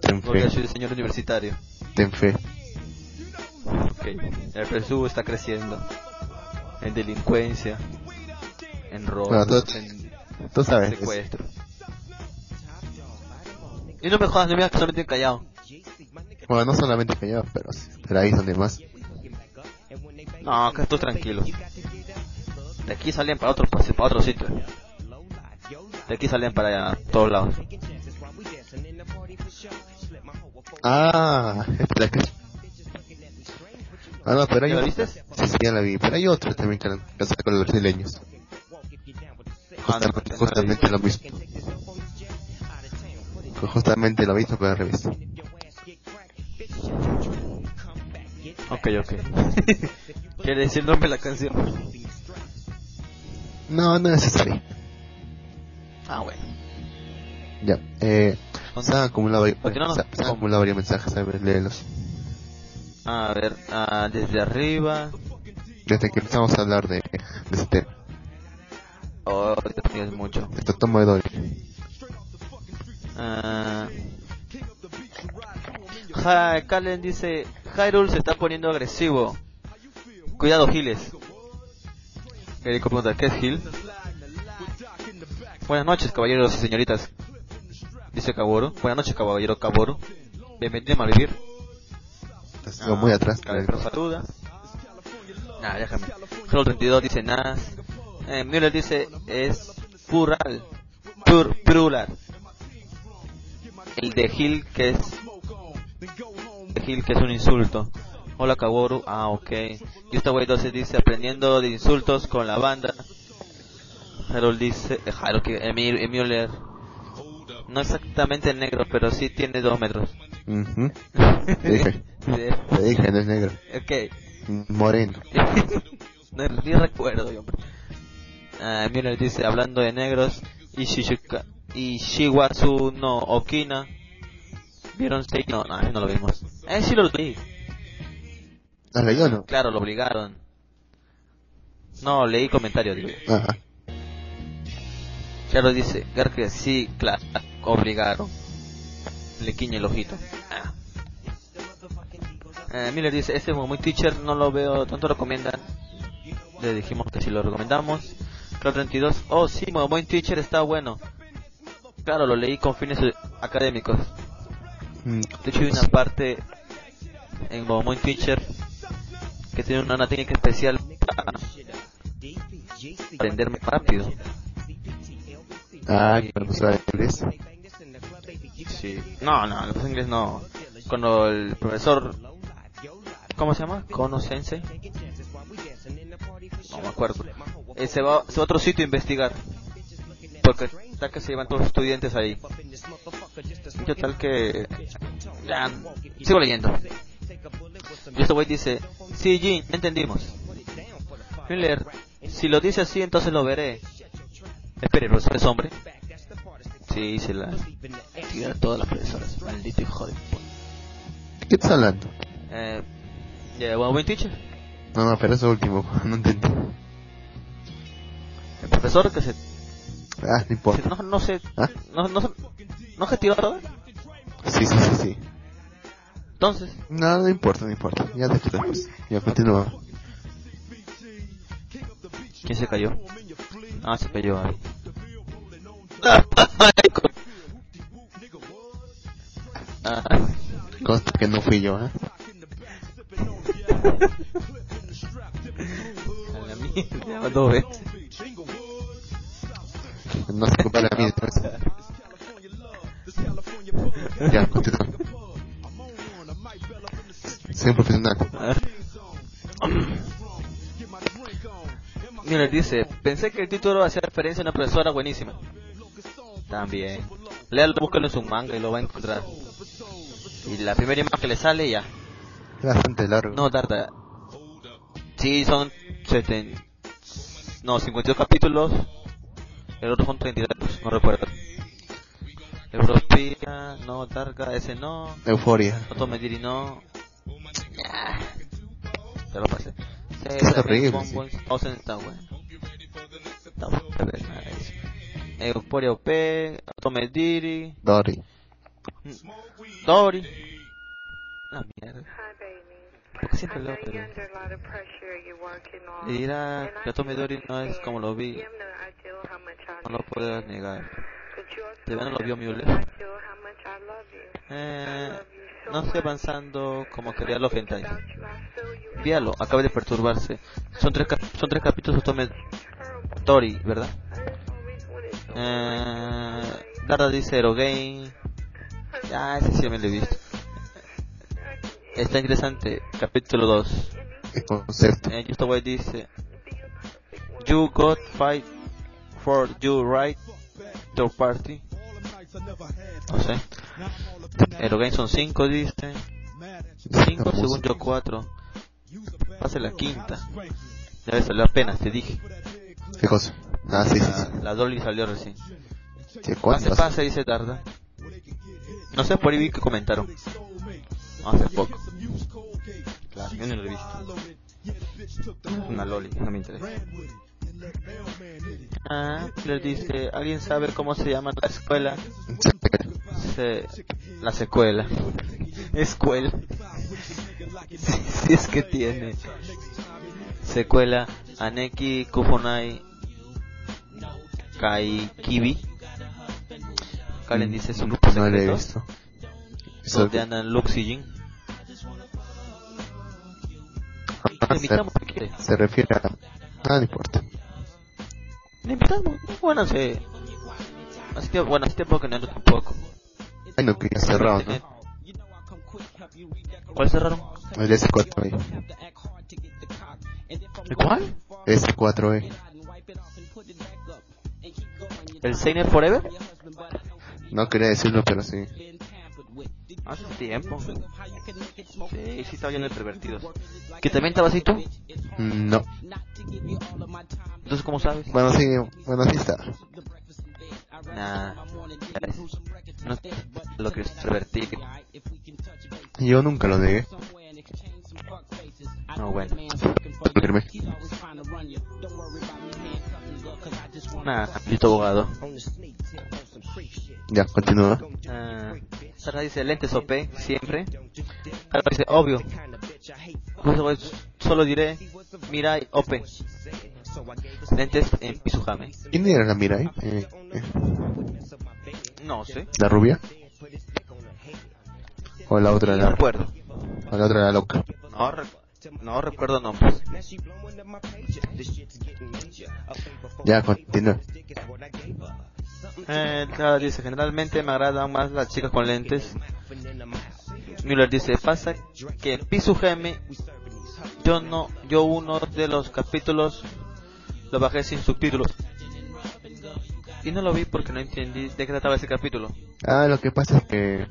ten Porque fe, soy señor universitario. ten fe. Ok. El Perú está creciendo. En delincuencia. En robo. Tú- en Tú sabes, es- secuestro. Y no me jodas, no me digas que solo estoy callado. Bueno, no solamente callado, pero, pero ahí es donde más. No, acá estoy tranquilo. De aquí salen para otro, para otro sitio. De aquí salen para todos lados. Ah, espera que... Ah, no, pero hay ¿Ya la viste? Sí, sí, ya la vi. Pero hay otra también que que saca con los brasileños. Ah, Justamente, justamente lo mismo. Justamente lo mismo, pero al revés. Ok, ok. Quiere decir nombre de la canción. No, no es necesario. Ah, bueno. Ya, eh, se han acumulado, ¿Por qué no nos- se, se han acumulado varios mensajes, a ver, léelos. A ver, ah, desde arriba. Desde que empezamos a hablar de, de ese tema. Oh, Dios mío, es mucho. Esto tomo de doble. Ah. Ja, Kalen dice, Hyrule se está poniendo agresivo. Cuidado, Giles. Erico pregunta, ¿qué es Gil? Buenas noches, caballeros y señoritas. Dice Kaworu. Buenas noches, caballero Kaworu. Bienvenido a Malvivir. Te sigo muy atrás. Caballero pero saluda. Nah, déjame. Solo 32 dice Nas. Eh, Müller dice es plural. Pur, plural. El de Gil que es Gil que es un insulto. Hola Kaworu. Ah, ok. Y esta wey 12 dice aprendiendo de insultos con la banda. Harold dice, eh, Harold que Emil, Müller. No exactamente negro, pero sí tiene dos metros. Ujú. Te dije, te dije, no es negro. Ok. Moreno. no, ni recuerdo, hombre. Ah, Müller dice, hablando de negros, Ishiwatsu no Okina. ¿Vieron Sei? No, no, no lo vimos. Eh, sí lo leí. ¿Has leído o no? Claro, lo obligaron. No, leí comentarios, digo. Ajá. Claro, dice, Garque, sí, claro, obligaron. Le quiñe el ojito. Ah. Eh, Miller dice, este muy teacher no lo veo, tanto lo recomiendan. Le dijimos que si lo recomendamos. Claro 32, oh sí, muy teacher está bueno. Claro, lo leí con fines académicos. Mm, De hecho hay una parte en muy teacher que tiene una, una técnica especial para aprenderme rápido. Ah, para usar el inglés. Sí. No, no, el inglés no. Cuando el profesor, ¿cómo se llama? Kono Sensei. No me acuerdo. Eh, se, va, se va a otro sitio a investigar. Porque está que se llevan todos los estudiantes ahí. Y total que... Ya, sigo leyendo. Y este güey dice, sí, Jin, entendimos. Miller, si lo dice así, entonces lo veré. Espere, ¿el profesor es hombre? Sí, se la tira todas las profesoras. Maldito hijo de... puta. ¿De qué estás hablando? Eh, yeah, bueno, buen teacher. No, no, pero eso último, no entendí. El profesor que se... Ah, no importa. No, no sé... ¿Ah? No, no, no. Sí, sí, sí, sí. Entonces, No, no importa, no importa. Ya después. Ya continúa. ¿quién se cayó? Ah, se cayó ahí. Ah, Consta que no fui yo, ¿eh? a la mierda, dos veces. No se culpa la mía. Ya, continúa. Soy un profesional. Miller dice, pensé que el título hacía referencia a una profesora buenísima. También. Léalo, búscalo en su manga y lo va a encontrar. Y la primera imagen que le sale ya. Bastante largo. No, tarda. Sí, son seten... No, 52 capítulos. El otro son 32, no recuerdo. Europea, no, Targa, ese no. Euforia. Otto Mediri no. Ya. Ya lo pasé. Sí, Es horrible, de eso. Euforia OP, Otto Mediri, Dory. Dory. La mierda. Hi, baby. Porque siempre I leo, know pero... you're under a lot of pressure. You're working on. Le dirá and I que Otto can Medori no es como lo vi. No lo puedes negar. Verdad no lo vio Müller. Eh, no estoy avanzando como quería los hentai. Véalo, acaba de perturbarse. Son tres, son tres capítulos de. Tori, ¿verdad? Eh. Darda dice Erogame. Ah, ese sí me lo he visto. Está interesante. Capítulo 2. El concepto. Eh, Justo White dice You got fight for you right third party. No sé. Erogame son 5, dice. 5 según yo 4. Pase la quinta. Ya ves, salió apenas, te dije. ¿Qué cosa? Ah, sí, sí, La, sí. la Dolly salió recién. Sí, Pase, ¿Cuántas? pase, dice Tarda. No sé, por ahí vi que comentaron. Hace poco. Claro, yo no lo he visto. Es una loli, no me interesa. Ah, le dice, ¿alguien sabe cómo se llama la escuela? Se... La secuela. Escuela. Sí, sí es que tiene. Secuela, Aneki Kufonai Kai Kibi. Karen dice es un grupo No lo he secreto. visto. Donde andan Lux y Jin. ah, se, se refiere a... Ah, no importa. Le invitamos. Bueno, se... Hace tiempo, bueno, hace tiempo que no tampoco. Ay, no, que ya cerrado, ¿no? ¿Cuál cerraron? El S4E. ¿El cuál? S4E. ¿El Seiner Forever? No quería decirlo, pero sí. Hace tiempo. Sí, sí estaba lleno de pervertidos. ¿Que también estabas ahí tú? No. Entonces, ¿cómo sabes? Bueno, sí, bueno, sí está. Nah, no lo que es pervertir. Yo nunca lo negué. No, bueno. Nah, listo abogado. Ya, continúa. Sara dice lentes OP, siempre. Carlos dice obvio. Pues, solo diré Mirai OP. Lentes en Pizujame. ¿Quién era la Mirai? Eh, eh, No sé, ¿La rubia? ¿O la otra, no la, recuerdo. o la otra, la loca? No, re- no recuerdo nombres. Ya, continúa. Eh, dice generalmente me agradan más las chicas con lentes. Müller dice pasa que en Pizujame yo no, yo uno de los capítulos lo bajé sin subtítulos. Y no lo vi porque no entendí de qué trataba ese capítulo. Ah, lo que pasa es que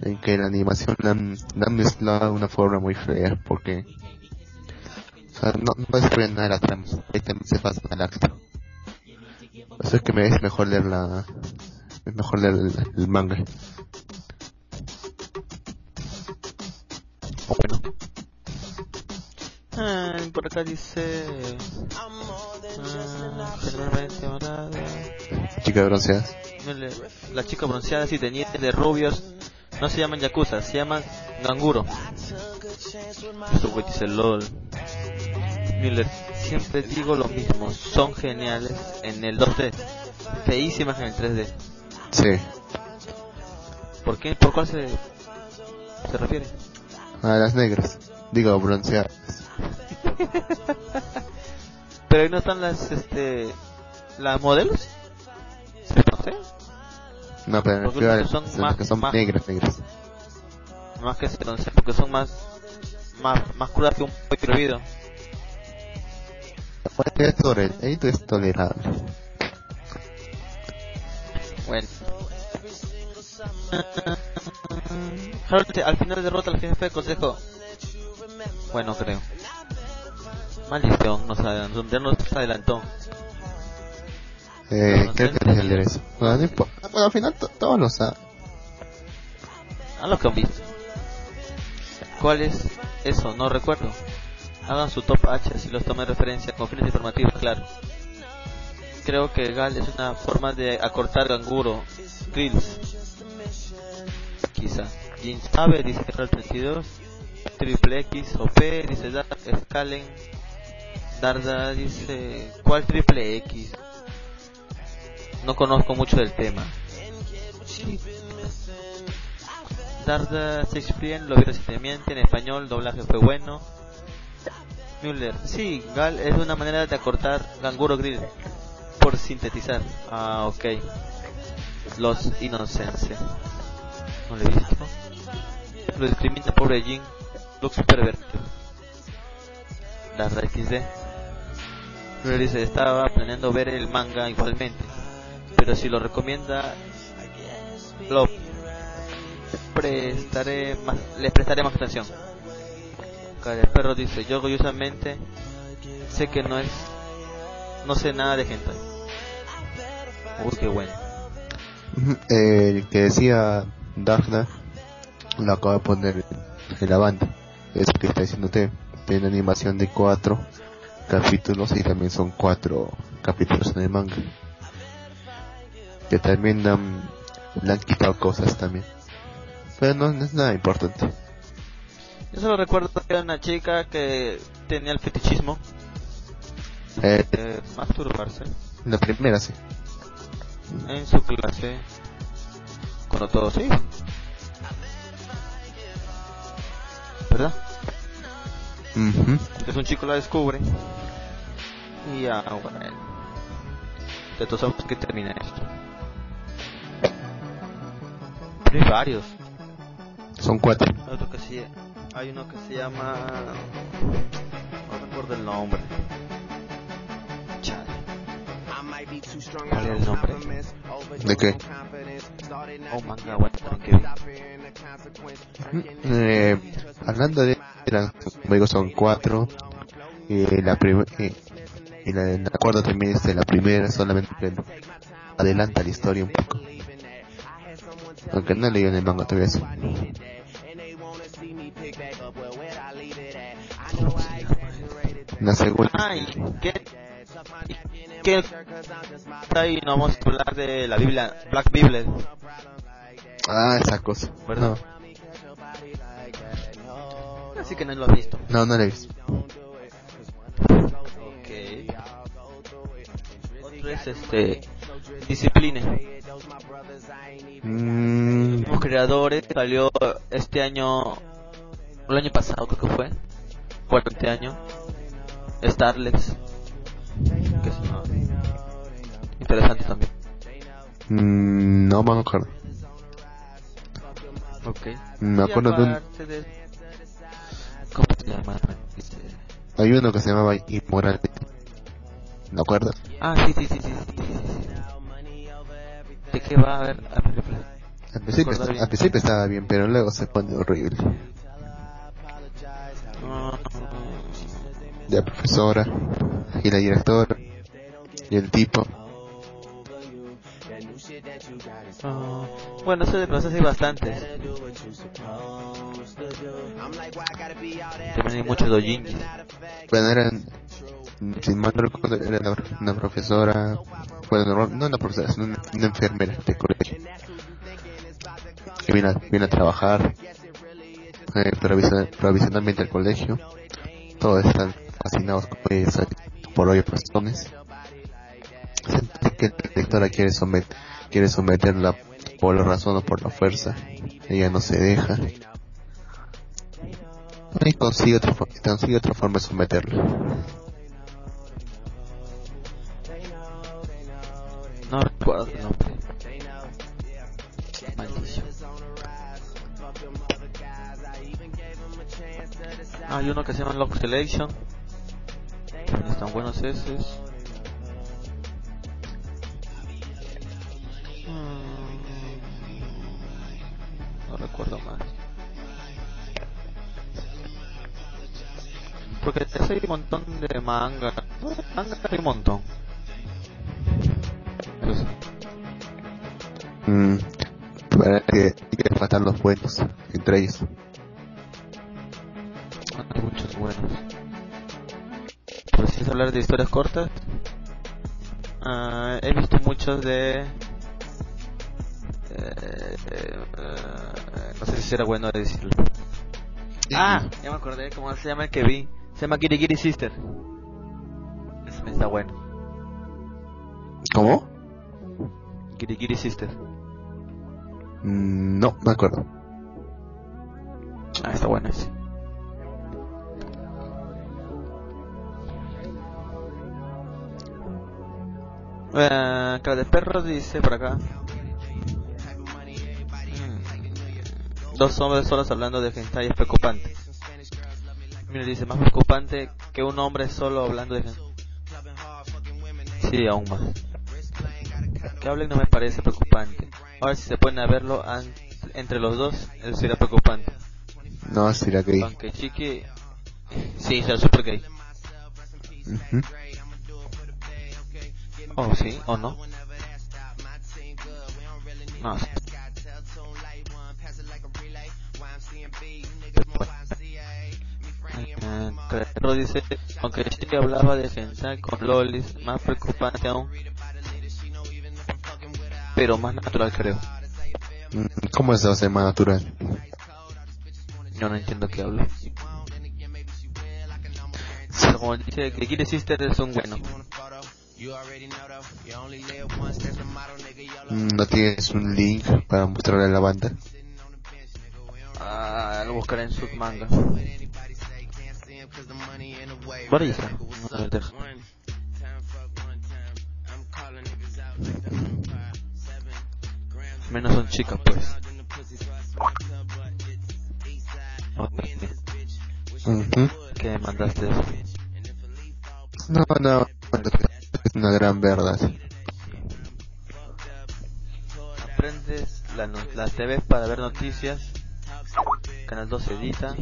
en que la animación la han, la mezclado de una forma muy fea, porque o sea, no, no desarrollan nada la trama, también se pasa al acto. Eso es que me es mejor leer la es mejor leer el, el manga. O bueno. Ah, por acá dice... ah, generalmente morada. Chica bronceadas. Mire, La chica bronceada y teñidas de rubios no se llaman yakuza, se llaman ganguro. Eso güey dice lol. Miller, siempre digo lo mismo, son geniales en el 2D, feísimas en el 3D. Sí. ¿Por qué? ¿Por cuál se, se refiere? A las negras. Digo bronceadas. Pero ahí no están las, este, las modelos. No sé, No, pero me Porque que son las más- que son más- negras, negras. más que se porque son más, más, más crudas que un pollo prohibido. Bueno, es tolera- esto es tolerable. Bueno. Harold al final derrota al jefe de consejo. Bueno, creo. Maldición, nos adelantó. Nos adelantó. Eh, No creo que es el de eso. Bueno, no. Bueno, al final to- todos lo saben. A lo que han visto. ¿Cuál es eso? No recuerdo. Hagan su top H si los tomen referencia con fines informativos, claro. Creo que Gal es una forma de acortar Ganguro. Grills. Quizá. Jin sabe, dice Carol 32. Triple X, OP, dice Dark, Scalen. Darda dice. ¿Cuál triple X? No conozco mucho del tema. Darda Shakespeare lo vi recientemente en español, doblaje fue bueno. Müller, sí, Gal es una manera de acortar Ganguro Grill por sintetizar. Ah, ok. Los Innocence. No lo he. Lo discrimina pobre Jin. Look pervertido. Darda XD. Müller dice, estaba planeando ver el manga igualmente. Pero si lo recomienda, lo prestaré más, le prestaré más atención. Cara de perro dice, yo orgullosamente sé que no es, no sé nada de gente. Uy, qué bueno. El que decía Darkna lo acaba de poner en la banda. Es que está diciéndote. Tiene una animación de cuatro capítulos y también son cuatro capítulos en el manga. Que también um, le han quitado cosas también. Pero no, no es nada importante. Yo solo recuerdo que era una chica que tenía el fetichismo Eh, de masturbarse la primera sí. en su clase cuando todos iban. ¿Verdad? Ujú. Entonces un chico la descubre y ya, bueno. De todos sabemos que termina esto. Pero hay varios. Son cuatro. Hay otro que sí, hay uno que se llama, no recuerdo el nombre. Chale. ¿Cuál es el nombre? ¿De qué? Oh manga, bueno. Eh, hablando de eran, como digo, son cuatro. Y la primera, y la, la cuarta también es de la primera, solamente adelanta la historia un poco. Aunque no he leído en el manga todavía eso. La segunda, Ay, ¿qué? ¿Qué? Ahí, no vamos a hablar de la Biblia, Black Bible. ah, esa cosa. ¿Verdad? No, Así que no lo has visto. no, no la he visto. Ok. Otro es este. Discipline. Mm, Los creadores salió este año. El año pasado creo que fue. Bueno, este año. Starlex. Que es una- interesante también. mm, no me acuerdo. Ok. Me acuerdo de un, ¿Cómo se llama? Hay uno que se llamaba Inmoral. ¿De acuerdo? Ah, sí, sí, sí, sí, sí, sí, sí, ¿De qué va a ver? A ver, a ver. Al principio, bien. al principio estaba bien, pero luego se pone horrible. Ah, la profesora y la directora y el tipo. ah, bueno, eso de procesos hay bastantes. También hay muchos dojinjis. Bueno, eran, si mal recuerdo, era una, profesora, bueno, no, no una profesora, sino una, enfermera de colegio. Que viene a, viene a trabajar eh, provisiona- provisionalmente al colegio. Todos están fascinados ella por razones. Siente que la directora quiere, somet quiere someterla por la razón o por la fuerza. Ella no se deja. Y consigue otra, consigue otra forma de someterla. No recuerdo el nombre. Maldición. Hay uno que se llama Lock Selection. Están buenos esos. Mm, No recuerdo más. Porque hay un montón de manga. Manga hay un montón. Mm, para que hay que matar los buenos entre ellos. hay muchos buenos. Pero si es hablar de historias cortas, ah, he visto muchos de... eh, eh, eh, no sé si será bueno decirlo. Ah, ya me acordé cómo se llama el que vi. Se llama Giri Giri Sister. Ese me está bueno. ¿Cómo? Giri Giri Sister. Mm, no, me acuerdo. Ah, está bueno ese. Eh, cara de perros dice por acá. Mm, Dos hombres solos hablando de hentai es preocupante. Mira, dice, más preocupante que un hombre solo hablando de hentai. Sí, aún más. Que hablen no me parece preocupante. Ahora si se ponen a verlo entre los dos, eso sería preocupante. No, será que Aunque Chiqui... Sí, será super gay. Ujú. Oh, sí, o no. No. Carrero dice, aunque Chiqui hablaba de hentai con lolis, más preocupante aún. Pero más natural creo. Mm, ¿Cómo es eso más natural? Yo no entiendo qué hablo. Pero como dice que Kid Sister es un bueno. Mm, ¿No tienes un link para mostrarle a la banda? Ah, lo buscaré en sus mangas. Bueno, ya está. Menos son chicas, pues. Ok. Ujú. ¿Qué me mandaste? No, no, es una gran verdad. Aprendes la, la TV para ver noticias. Canal 2 edita.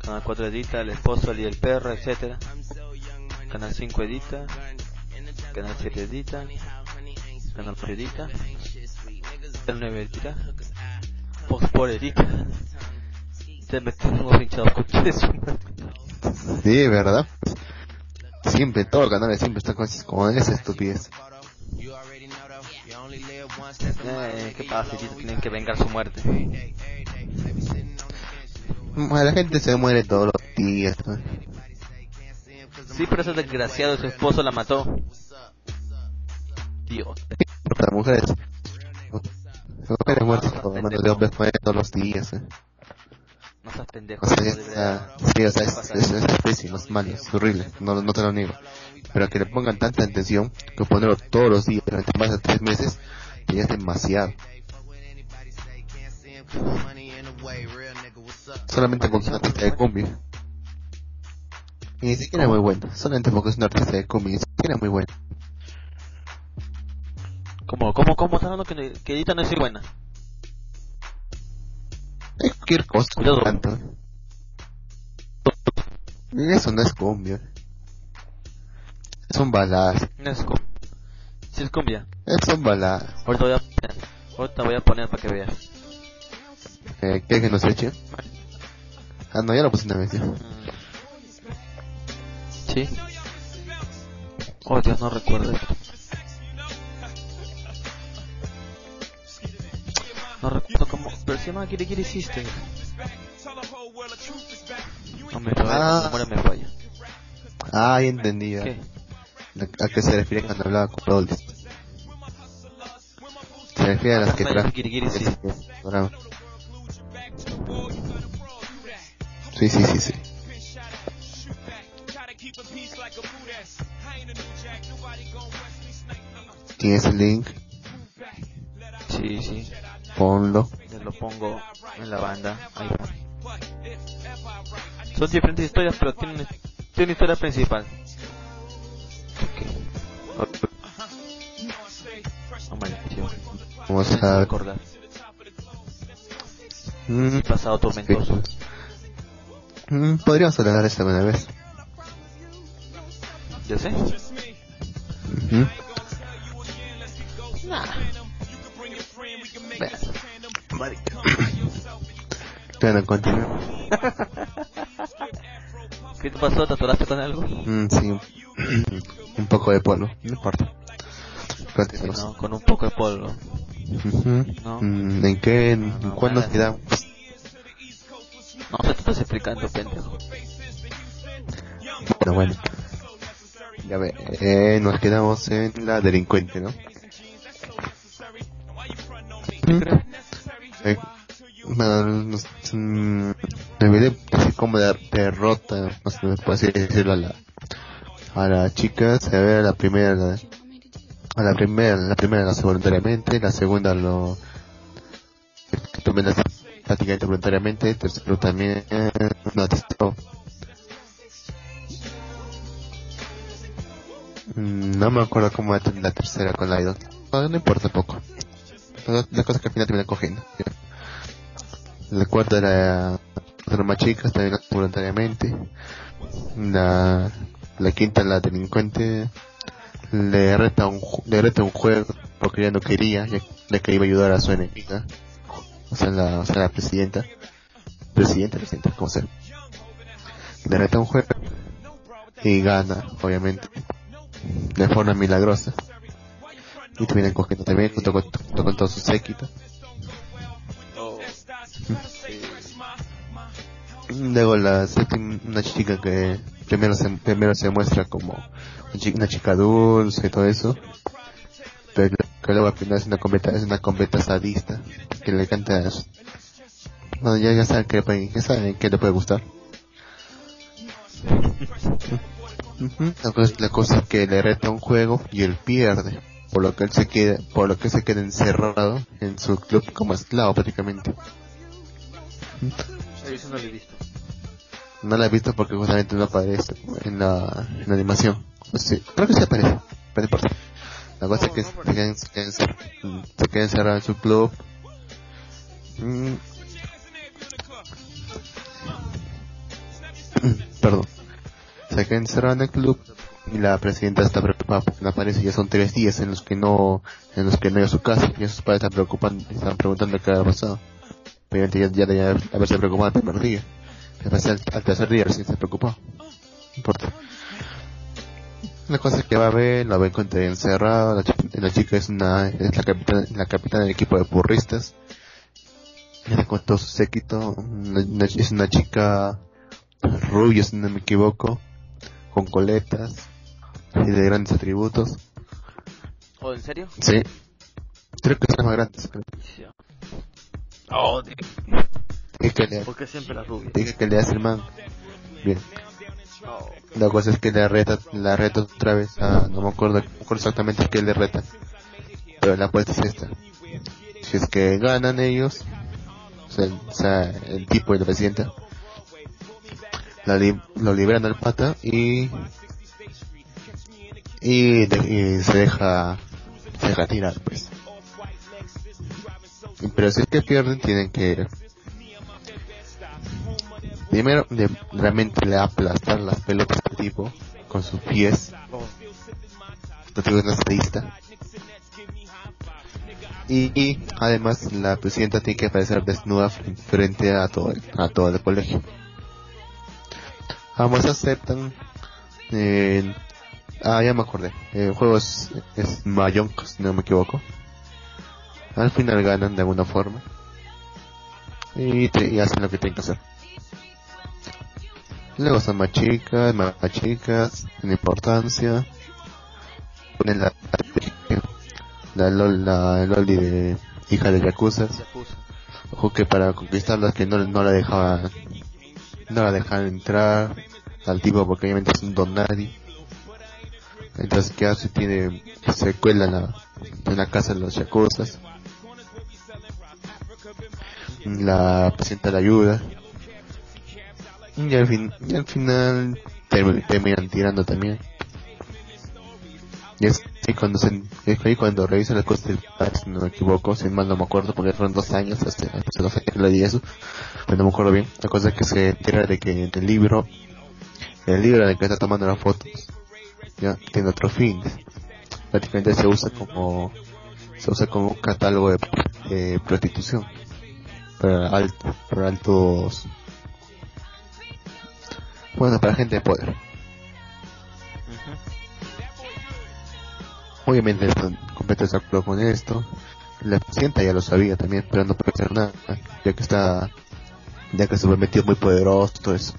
Canal 4 edita, el esposo y el perro, etcétera. Canal 5 edita. Canal 7 edita. Canal 8 edita. 9 edita. Fox Sport edita. Te metemos hinchados con eso. Sí, ¿verdad? Siempre, todos los canales siempre están con, con esa estupidez. Eh, ¿Qué pasa? Tienen que vengar su muerte. La gente se muere todos los días. ¿no? Sí, pero ese desgraciado, su esposo la mató. Dios. Las mujeres, mujeres muertas por manos de hombres mueren todos los días. ¿eh? No seas pendejo. O sea, no es, ah, sí, o sea, es, es, es pésimo, es malo, es horrible, no, no te lo niego. Pero que le pongan tanta atención que ponerlo todos los días durante más de tres meses, ya es demasiado. Solamente porque es un artista de cumbia. Y ni siquiera es muy bueno, solamente porque es un artista de cumbia, ni siquiera es muy bueno. ¿Cómo, cómo, cómo estás hablando que, que Edita no es buena? Es cualquier cosa, Cuidado. tanto. Eso no es cumbia. Son baladas, No es cumbia. Sí es cumbia. son baladas. Ahorita voy a poner, ahorita voy a poner para que veas. Eh, ¿Quieres que nos eche? Ah, no, ya lo puse una vez. Mm. Sí. Oh, Dios, no recuerdo esto. No recuerdo cómo, pero se llama Kiri Kiri System. No me falla, Ah. la memoria me falla. Ah, ya entendí. ya. ¿Qué? ¿A qué se refiere cuando hablaba con Roldis? Se refiere a las que trajo. Kiri Kiri System. Sí, sí, sí, sí. ¿Tienes el link? Sí, sí. Ponlo. Ya lo pongo en la banda. Ahí va. Son diferentes historias, pero tienen, tienen historia principal. Oh, maldición. Vamos a... recordar. Mm, pasado tormentoso. mm, podríamos hablar esta una vez. Yo sé. Ujú. Vean. Marica. Bueno, continuemos. ¿Qué te pasó? ¿Te atoraste con algo? Mm, sí, un poco de polvo, no importa. Continuemos. No, con un poco de polvo. Ujú. No. Mm, ¿En qué? ¿En No, cuándo nada. nos quedamos? No, te estás explicando, pendejo. Bueno, bueno. Ya ve, eh, nos quedamos en la delincuente, ¿no? Eh, nos- mm, decir cómo de- derrota, no sé, así decirlo a la, a la chica, se ve a la primera, a la primera, la primera la hace voluntariamente, la segunda lo, también la hace prácticamente voluntariamente, tercero también, no, Mm, no me acuerdo cómo era la tercera con la idol, no, no importa poco, la, la cosa es que al final termina cogiendo. La cuarta era otra más chica, también voluntariamente. La, la quinta, la delincuente, le reta un, le reta un juego porque ella no quería, ya, ya que iba a ayudar a su enemiga. O sea, la, o sea, la presidenta. Presidenta, presidenta, como sea. Le reta un juego y gana, obviamente. De forma milagrosa. Y terminan cogiendo también junto con, junto con todo su séquito. Luego la séptima, una chica que primero se, primero se muestra como una chica, dulce y todo eso, pero que luego al final es una completa, es una completa sadista, que le canta, bueno ya, ya saben que le ya saben que le puede gustar. La cosa, la cosa es que le reta un juego y él pierde, por lo que él se queda, por lo que se queda encerrado en su club como esclavo prácticamente. Eso no lo he visto. No la he visto porque justamente no aparece en la, en la animación. Sí, creo que sí aparece, pero no importa. La cosa es que se queda, se queda encer- se queda encerrado en su club. Mm. Perdón. Se queda encerrado en el club y la presidenta está preocupada porque no aparece. Ya son tres días en los que no, en los que no hay a su casa y sus padres están preocupando, están preguntando qué ha pasado. Obviamente ya, ya haberse preocupado el primer día. Después al, al tercer día recién se preocupó. No importa. La cosa es que va a ver, la va a encontrar encerrado, la, la chica es una, es la capitana, la capitana del equipo de burristas. Viene con todo su séquito, es una chica rubia si no me equivoco, con coletas y de grandes atributos. ¿Oh, en serio? Sí. Creo que es la más grande. creo. Sí. Oh, ¿Y qué le, ¿por qué siempre la rubia? y qué le hace el man? Bien. Oh. La cosa es que le reta, la reta otra vez a, no me acuerdo, no me acuerdo exactamente qué le reta. Pero la apuesta es esta. Si es que ganan ellos, o sea, el, o sea, el tipo y la presidenta, la li- lo liberan al pata y, y, de- y se deja, se deja tirar pues. Pero si es que pierden tienen que primero de, realmente le aplastar las pelotas al tipo con sus pies. No tengo una estadista y, y además la presidenta tiene que aparecer desnuda fr- frente a todo el, a todo el colegio. Ambos aceptan eh, ah ya me acordé el juego es, es Mahjong si no me equivoco al final ganan de alguna forma y, te- y hacen lo que tienen que hacer Luego son más chicas, más chicas, en importancia. Ponen la, la, la Loli de hija de Yakuza. Ojo que para conquistarla que no, no la dejaban, no la dejaban entrar al tipo porque obviamente es un don nadie. Entonces que hace tiene, se cuela en la, en la casa de los Yakuzas. La presidenta la ayuda. Y al, fin, y al final termi- terminan tirando también. Y es ahí cuando, se, cuando revisa las cosas del padre, si no me equivoco, si mal no me acuerdo, porque fueron dos años, hace, hace dos años que le di eso, pero no me acuerdo bien. La cosa es que se entera de que el libro, el libro en el que está tomando las fotos, tiene otro fin. Prácticamente se usa como, se usa como un catálogo de, de prostitución. Para alto, para altos, bueno, para gente de poder. Ujú. Obviamente están completamente de acuerdo con esto. La paciente ya lo sabía también, pero no puede hacer nada, ya que está, ya que se prometió muy poderoso, todo eso.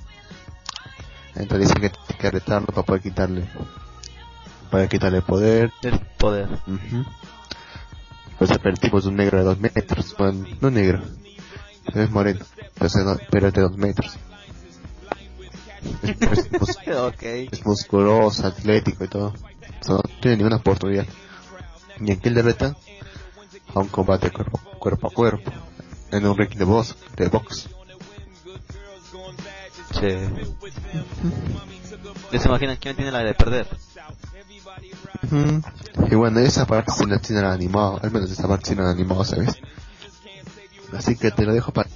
Entonces dice que tiene que retarlo para poder quitarle, para quitarle poder. El poder. Ujú. Pues el tipo es un negro de dos metros, bueno, no negro, es moreno, pero es, de- dos metros. Es, es mus- ok. es musculoso, atlético y todo. O sea, no tiene ninguna oportunidad. Y en que le reta a un combate cuerpo, cuerpo a cuerpo, en un ring de box, de box. Sí. ¿Ya se imaginan quién tiene la de perder? Y bueno, esa parte sí la tienen animado, al menos esa parte sí la animado, ¿sabes? Así que te lo dejo para...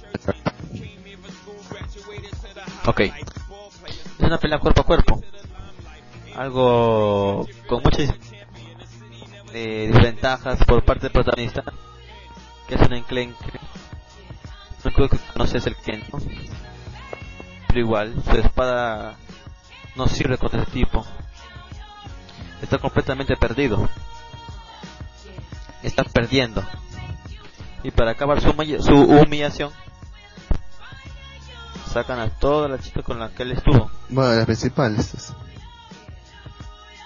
Ok. Es una pelea cuerpo a cuerpo. Algo con muchas eh, desventajas por parte del protagonista. Que es un enclenque. No creo que conoces el Ken, ¿no? Pero igual, su espada no sirve contra ese tipo. Está completamente perdido. Está perdiendo. Y para acabar su, su humillación, sacan a toda la chica con la que él estuvo. Bueno, la principal, esta es-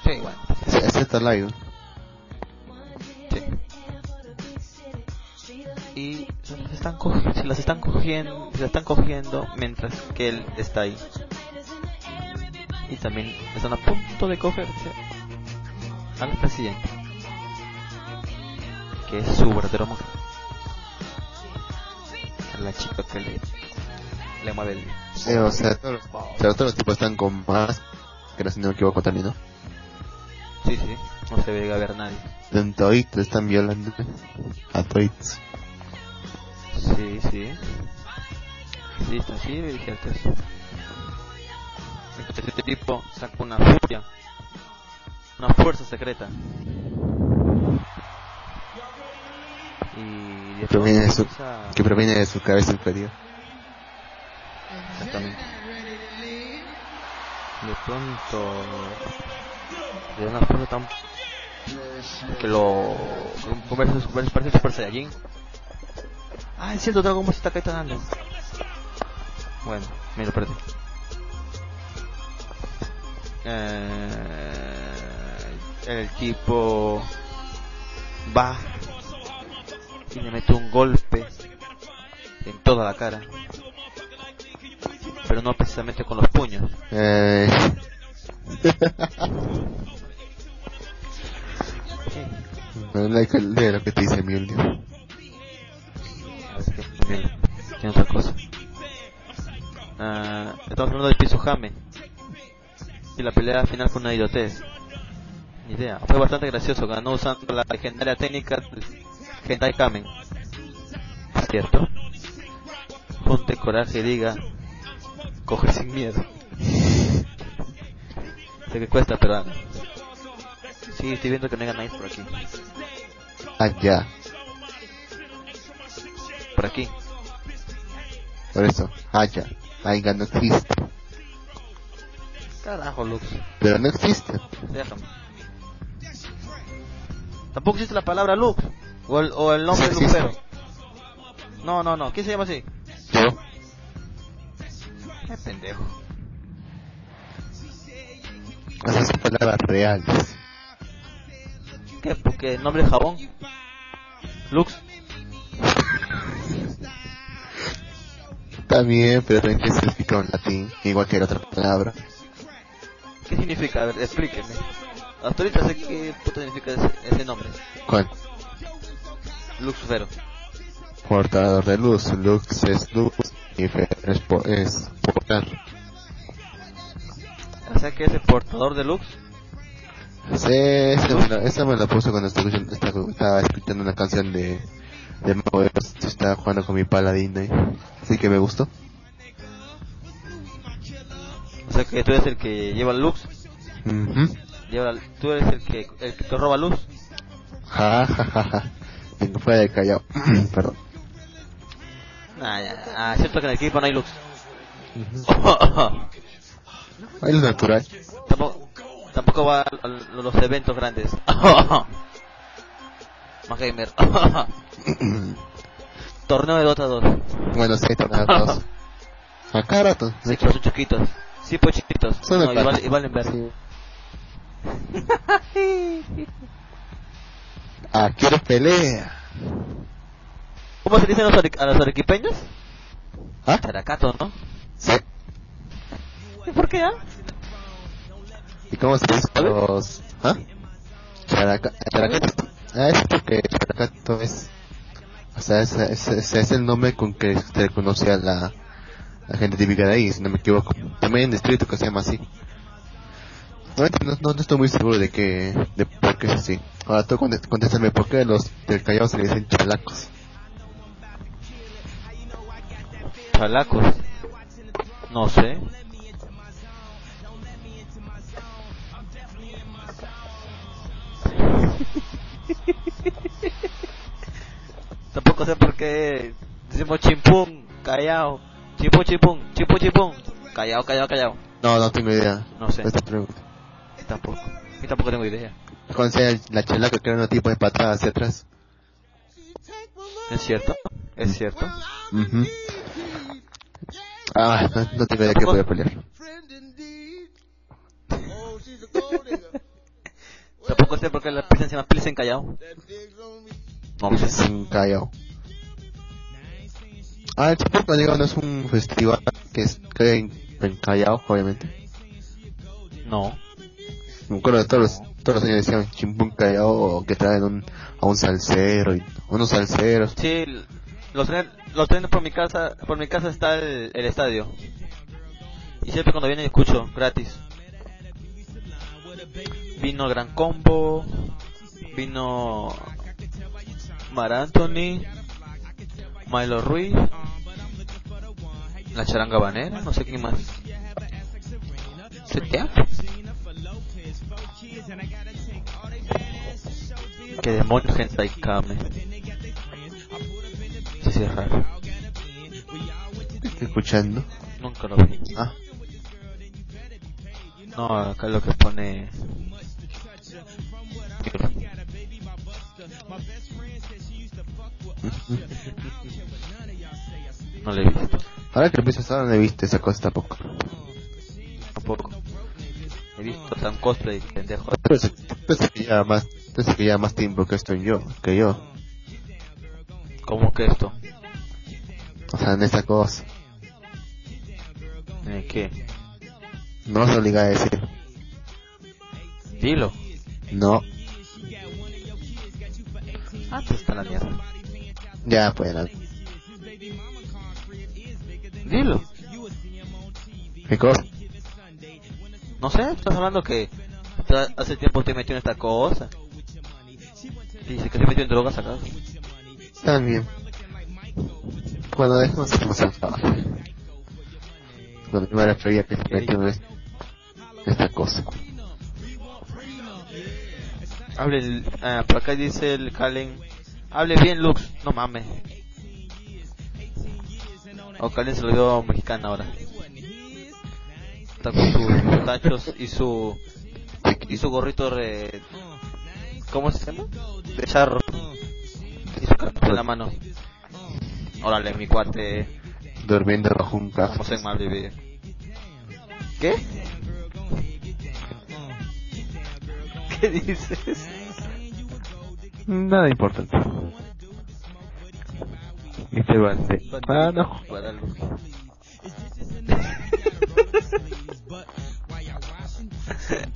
Sí, bueno. excepto Lion. Sí. Y se las están, se las están cogiendo, se las están cogiendo mientras que él está ahí. Y también están a punto de cogerse al presidente, que es su verdadero amor. A la chica que le, le mueve el... Eh, o sea, todos, los- o sea, todos los tipos están con más, que si no me equivoco también, ¿no? Sí, sí, no se ve a ver nadie. En toditos están violando a toditos. Sí, sí. Sí, está así, me dijiste eso. Entonces este tipo saca una furia, una fuerza secreta. Y de Proviene de pronto su, empieza- que proviene de su cabeza inferior. Exactamente. De pronto, de una forma tan que lo conversa parece Super Saiyajin. Ah, es cierto, Dragon Ball se está caetando. Bueno, lo perdí. Eh, el tipo va y le mete un golpe en toda la cara. Pero no precisamente con los puños. Eh, no like lo que te dice Mjolnir. Tiene otra cosa. Ah, estamos hablando de Pizuhame. Y la pelea final fue una idiotez. Ni idea. Fue bastante gracioso. Ganó usando la legendaria técnica del Hentai Kamen. ¿Cierto? Ponte coraje y diga, coge sin miedo. sé que cuesta, pero... ah, Sí, estoy viendo que no hay ganáis por aquí. Ah, ya. Por aquí. Por eso. Ah, ya. Aiga no existe. Carajo, Lux. Pero no existe. Déjame. Tampoco existe la palabra Lux. O el, o el nombre Sí. Lucero. No, no, no. ¿Quién se llama así? Yo. Qué pendejo. Esas son palabras reales. ¿Qué? Porque el nombre es jabón. Lux. También, pero también tiene significado en latín, igual que la otra palabra. ¿Qué significa? A ver, explíqueme. Hasta ahorita sé qué puta significa ese, ese nombre. ¿Cuál? Luxfero. Portador de luz. Lux es luz y Fer es, po- es portar. O sea que es el portador de Lux. Sí, esa me la, esa me la puse cuando estaba escuchando, estaba, estaba escuchando una canción de, de Mago. Estaba jugando con mi paladín ahí. Así que me gustó. O sea que tú eres el que lleva la luz. Ujú. Lleva, tú eres el que, el que te roba luz. Ja, ja, ja, ja. Vengo fuera de Callao. Perdón. Ah, ya. Ah, cierto que en el equipo no hay luz. Ahí lo natural. tampoco, tampoco va a, a los eventos grandes. Más gamer. Torneo de Dota 2. bueno, sí, torneos todos. Acá rato. De Sí, son chiquitos. Sí, pues chiquitos. Son de No, y, y valen ver. Sí. Ah, quiero pelea. ¿Cómo se dicen los a los arequipeños? ¿Ah? Characato, ¿no? Sí. ¿Y por qué, ah? ¿Y cómo se dice los... ¿Ah? Characa... Characato. Ah, es porque Characato es... O sea, es, es, es, es el nombre con que se conoce a la, la gente típica de ahí, si no me equivoco. También hay un distrito que se llama así. No, no, no estoy muy seguro de que... de por qué es así. Ahora tú contéstame por qué los del Callao se le dicen chalacos. Chalacos. No sé. Tampoco sé por qué decimos chimpún, callao, chimpún, chimpún, chimpún, chimpún, callao, callao, callao. No, no tengo idea. No sé. Esta pregunta. Tampoco. Yo tampoco tengo idea. Sea la chalaca que era un tipo de patada hacia atrás. ¿Es cierto? ¿Es cierto? Ujú. Ah, no, no tengo idea que voy a pelear. Tampoco sé por qué la pizza se llama Pilsen Callao. No. Sin Callao. Ah, el Chipuco digo, no es un festival que es que en, en Callao, obviamente. No. Me acuerdo de todos los, todos los años decían Chimpún Callao que traen un, a un salsero y unos salseros. Sí, los trenes, los trenes por mi casa, por mi casa está el, el estadio. Y siempre cuando vienen escucho, gratis. Vino Gran Combo, vino Mar Anthony, Milo Ruiz, la charanga banera, no sé quién más. ¿Setea? Que demonios Hentai Kame. Sí, sí, es raro. Estoy escuchando. Nunca lo vi. Ah, No, acá lo que pone. No le he visto, ahora que lo piensas ahora no he visto esa cosa tampoco. tampoco. He visto tan cosplay, pendejo. Que ya más, pensé que ya más tiempo que estoy yo, que yo. ¿Cómo que esto? O sea, en esa cosa. ¿Eh, ¿Qué? No se obliga a decir. Dilo. No. Antes está la mierda. Ya, pues, no. Dilo. ¿Qué cosa? No sé, estás hablando que hace tiempo te metió en esta cosa. Dice que se metió en drogas acá. También. Bueno, dejemos de más Cuando yo me refería que se metió en es- esta cosa. Hable, el- ah, por acá dice el Calen. Hable bien, Lux. No mames. O Calen se lo dio mexicana ahora. Está con sus tachos y su y su gorrito de ¿cómo se llama? De charro. En la mano. Órale, mi cuate. Durmiendo bajo un. Vamos en mal vivir. ¿Qué? ¿Qué dices? Nada importante. Y se va de... Ah, no.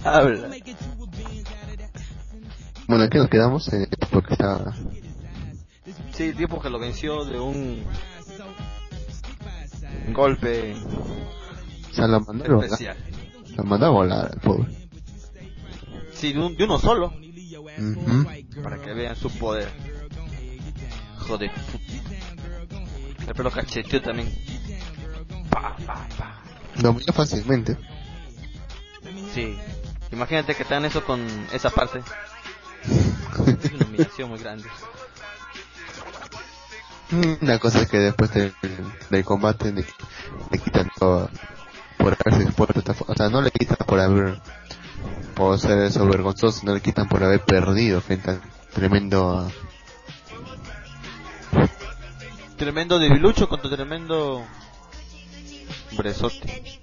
Habla. Bueno, aquí nos quedamos eh, porque está... Sí, el tiempo que lo venció de un golpe O sea, lo mandó a especial. Lo mandó a volar al pobre. Sí, de, un- de uno solo. Ujú. Para que vean su poder. Joder. El pelo cacheteo también. Pa, pa, pa. Fácilmente. Sí. Imagínate que te dan eso con esa parte. Es una humillación muy grande. Una cosa es que después del, del combate le, le quitan todo por haberse expuesto O sea, no le quitan por haber por ser eso vergonzoso, no le quitan por haber perdido frente al tremendo Tremendo debilucho contra tremendo bresote.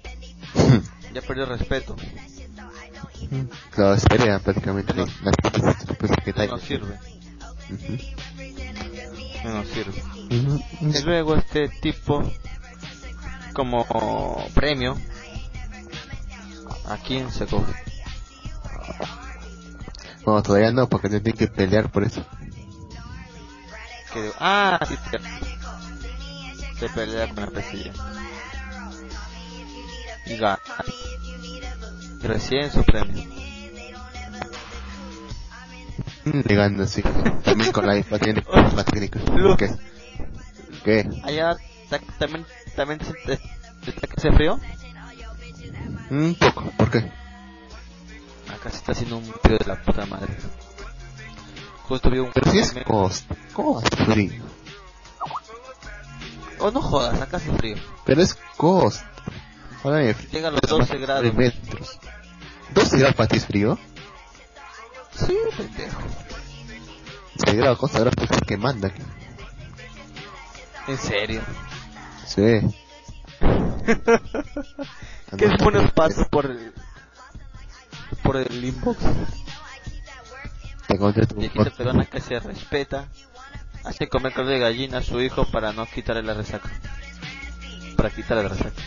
Ya perdió respeto. Claro, espera prácticamente la- las de que No Tyler. sirve. Ujú. No sirve. Ujú. Y luego este tipo, como premio, ¿a quién se coge? No, todavía no, porque tienen que pelear por eso. Que ah, sí. Se pelea con la pesilla. Y gana. Recién su premio. Mm, gana, sí. También con la, la, tiene- la técnica. ¿Qué? ¿Qué? Allá ta- también, también se, se frío. Un poco, ¿por qué? Acá se está haciendo un frío de la puta madre. Justo vi un Pero si es meme- cost. ¿Cómo hace frío? Oh, no jodas, acá hace frío. Pero es cost. Ahora me Llega a los 12 grados. metros. ¿12 grados para ti es frío? Sí, pendejo. 6 grados, cosa grados pues que manda aquí. En serio. Sí. ¿Qué buenos pasos por el, por el inbox? Te conté tu Viejita peruana que se respeta, hace comer caldo de gallina a su hijo para no quitarle la resaca. Para quitarle la resaca.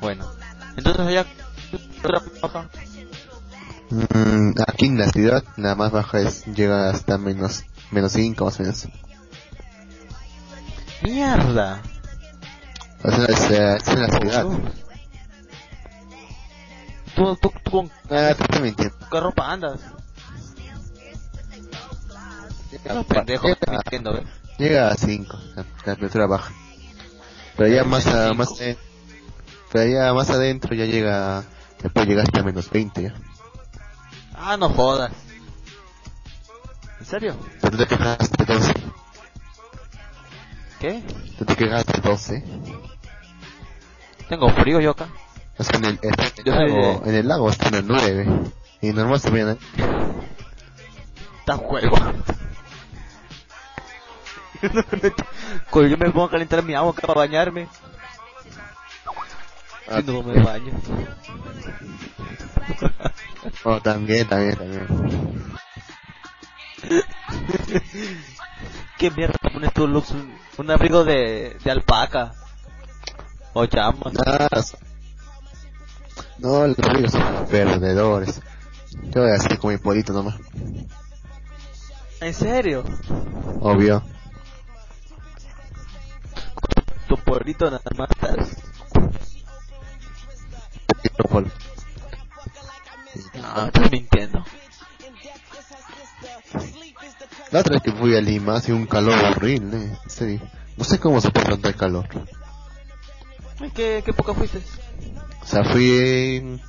Bueno, entonces allá otra baja. Mm, aquí en la ciudad nada más baja es llega hasta menos menos 5 más o menos. Mierda. O sea, es, eh, es en la ciudad. Tú, tú, tú con Ah, te estoy mintiendo. qué ropa andas. Llega- estás mintiendo, ¿ves? Llega a 5, la temperatura baja. Pero ya más a, más adentro, pero ya más adentro ya llega, ya puede llegar hasta menos 20 ya. Ah, no jodas. ¿En serio? Pero tú te quejaste de 12, ¿Qué? tú te quejaste de 12. Tengo frío yo acá. O sea, en el, en el Yo soy lago, de- en el lago está en el 9. Y normal se vean Está juego. Cuando yo me pongo a calentar mi agua acá para bañarme. Ah, Y no me baño. Oh, también, también, también. ¿Qué mierda pones tú, Lux? Un, un abrigo de, de alpaca. O llama. No, los amigos son perdedores. Yo voy a hacer como mi polito nomás. ¿En serio? Obvio. Tu pueblito nada más polo. No, estás mintiendo. La otra vez que fui a Lima hace un calor horrible. En serio. No sé cómo soportan tal calor. ¿Qué, qué poca fuiste? O sea, fui...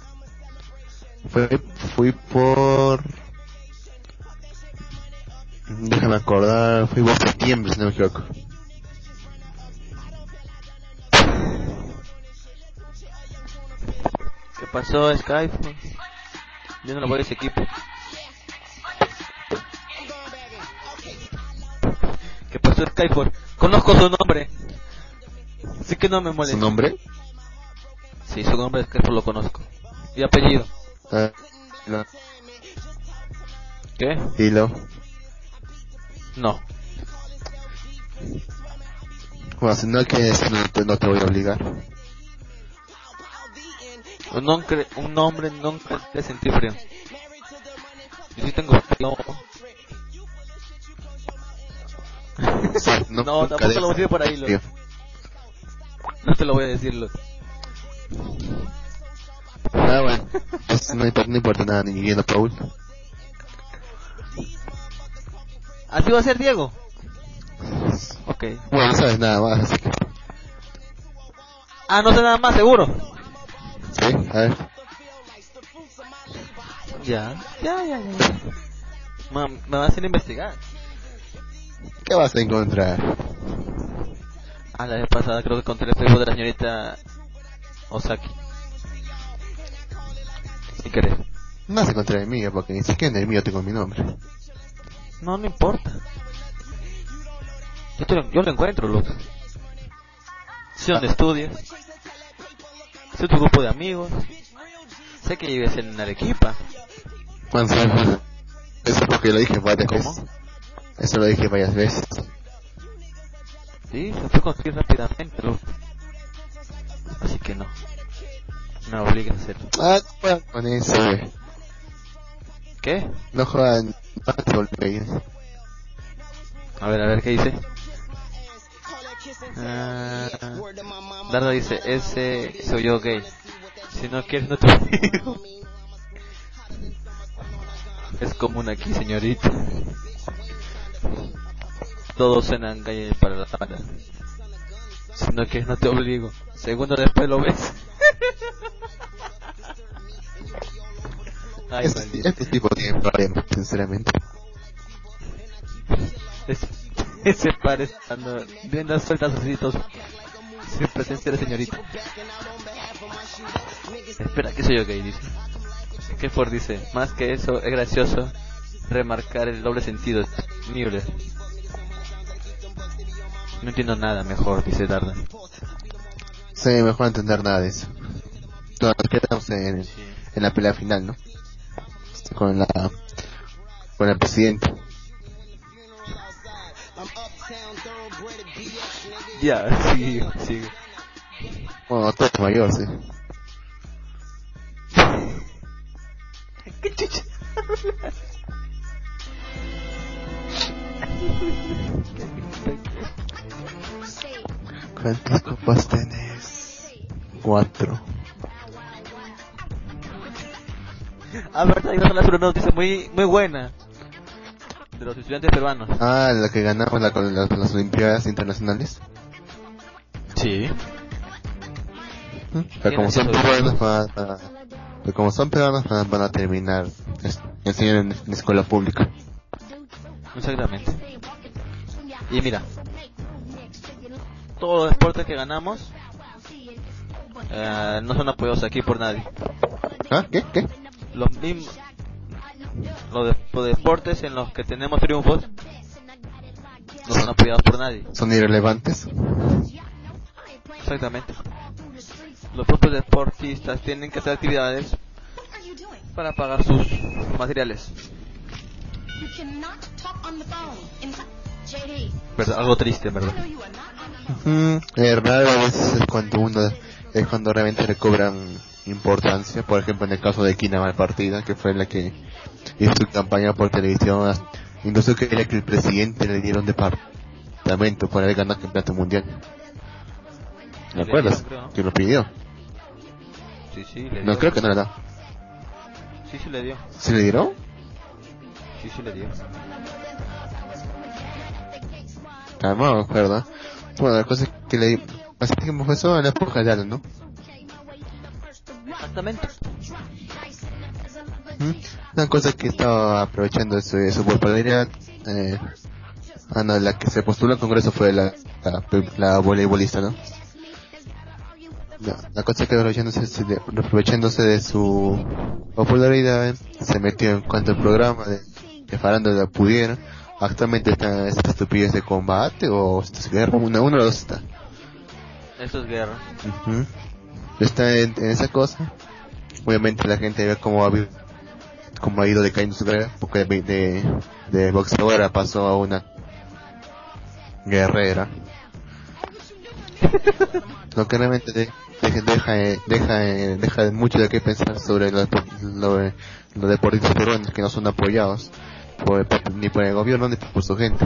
Fui, fui por... Déjame acordar, fui por septiembre, si no me equivoco. ¿Qué pasó, Skype? Yo no lo voy a ese equipo. ¿Qué pasó, Skype? Conozco su nombre. Así que no me molesta. ¿Su nombre? Sí, su nombre es Skype, lo conozco. ¿Y apellido? Ah, no. ¿Qué? Dilo. No. Bueno, si no quieres, no te, no te voy a obligar. Un nombre, un nombre nunca te sentí frío. Yo sí tengo frío. No, No, tampoco lo voy a decir por ahí. No te lo voy a decir, Luz. Es- no, importa, no importa nada, ni viendo Paul. ¿Así va a ser Diego? Ok. Bueno, no sabes nada más. Ah, no sé nada más, seguro. ¿Sí? A ver. Ya, ya, ya, ya. Ma- me va a hacer investigar. ¿Qué vas a encontrar? Ah, la vez pasada creo que encontré el Facebook de la señorita Osaki. Sin querer. No vas a encontrar el mío, porque ni siquiera en el mío tengo mi nombre. No, no importa. Yo, te lo, yo lo encuentro, Luz. Sé dónde estudias. Sé tu grupo de amigos. Sé que vives en Arequipa. Sí, Eso porque lo dije varias ¿Cómo? veces. Eso lo dije varias veces. Sí, se puede conseguir rápidamente, Luz. Así que no. No me obligues a hacerlo. Ah, no con eso, güey. ¿Qué? No Legends. A ver, a ver, ¿qué dice? Ah, Darda dice, ese soy yo gay. Si no quieres, no te digo. Es común aquí, señorita. Todos cenan gay para la banda. Si no quieres, no te obligo. Segundo, después lo ves. Ay, Este, este tipo tiene problemas, sinceramente. Es- Ese par estando viendo sueltas ositos sin presencia señorita. Espera, que soy yo gay, dice. Que Ford dice, más que eso, es gracioso remarcar el doble sentido. Müller. No entiendo nada mejor, dice Darda. Sí, mejor entender nada de eso. Nos quedamos en, en la pelea final, ¿no? Con la con el presidente. Ya, sigue, sigue. Bueno, todo es mayor, sí. ¿Qué chucha? ¿Cuántas copas tenés? Cuatro. Ah, verdad, sobre una noticia muy, muy buena. De los estudiantes peruanos. Ah, la que ganamos la, con las, las Olimpiadas Internacionales. Sí. Pero como son peruanos van a, pero como son peruanos van, a terminar enseñando en, en escuela pública. Exactamente. Y mira, todos los deportes que ganamos eh, no son apoyados aquí por nadie. ¿Ah? ¿Qué? ¿Qué? Los mismos los, de- los deportes en los que tenemos triunfos no son apoyados por nadie. ¿Son irrelevantes? Exactamente. Los propios deportistas tienen que hacer actividades para pagar sus materiales. ¿Verdad? Algo triste, ¿verdad? Mm, raro a veces es cuando uno es cuando realmente le cobran importancia. Por ejemplo, en el caso de Kina Malpartida, que fue la que hizo su campaña por televisión, incluso quería que el presidente le diera un departamento para ganar el campeonato mundial. ¿Me acuerdas? ¿no? Que lo pidió. Sí, sí, le dio. No creo que no le da. Sí, sí le dio. ¿Sí le dieron? Sí, sí le dio. Ah, no me acuerdo. Bueno, la cosa es que le así que fue eso en la época de Alan, ¿no? Exactamente. ¿Mm? Una cosa que estaba aprovechando de su, de su popularidad, eh, ah, no, la que se postuló al Congreso fue la, la, la voleibolista, ¿no? La, la cosa que aprovechándose de, aprovechándose de su popularidad, se metió en cuanto al programa de, de farándula pudiera. Actualmente está esta estupidez de combate o esta es guerra, una, uno de los dos está. Esto es guerra. Está en, en esa cosa. Obviamente la gente ve cómo ha, cómo ha ido decayendo su carrera, porque de, de, de boxeadora pasó a una guerrera. Lo que realmente de- deja, deja, eh, deja, eh, deja mucho de qué pensar sobre los, depo- lo- los deportistas peruanos que no son apoyados por, ni por el gobierno ni por su gente.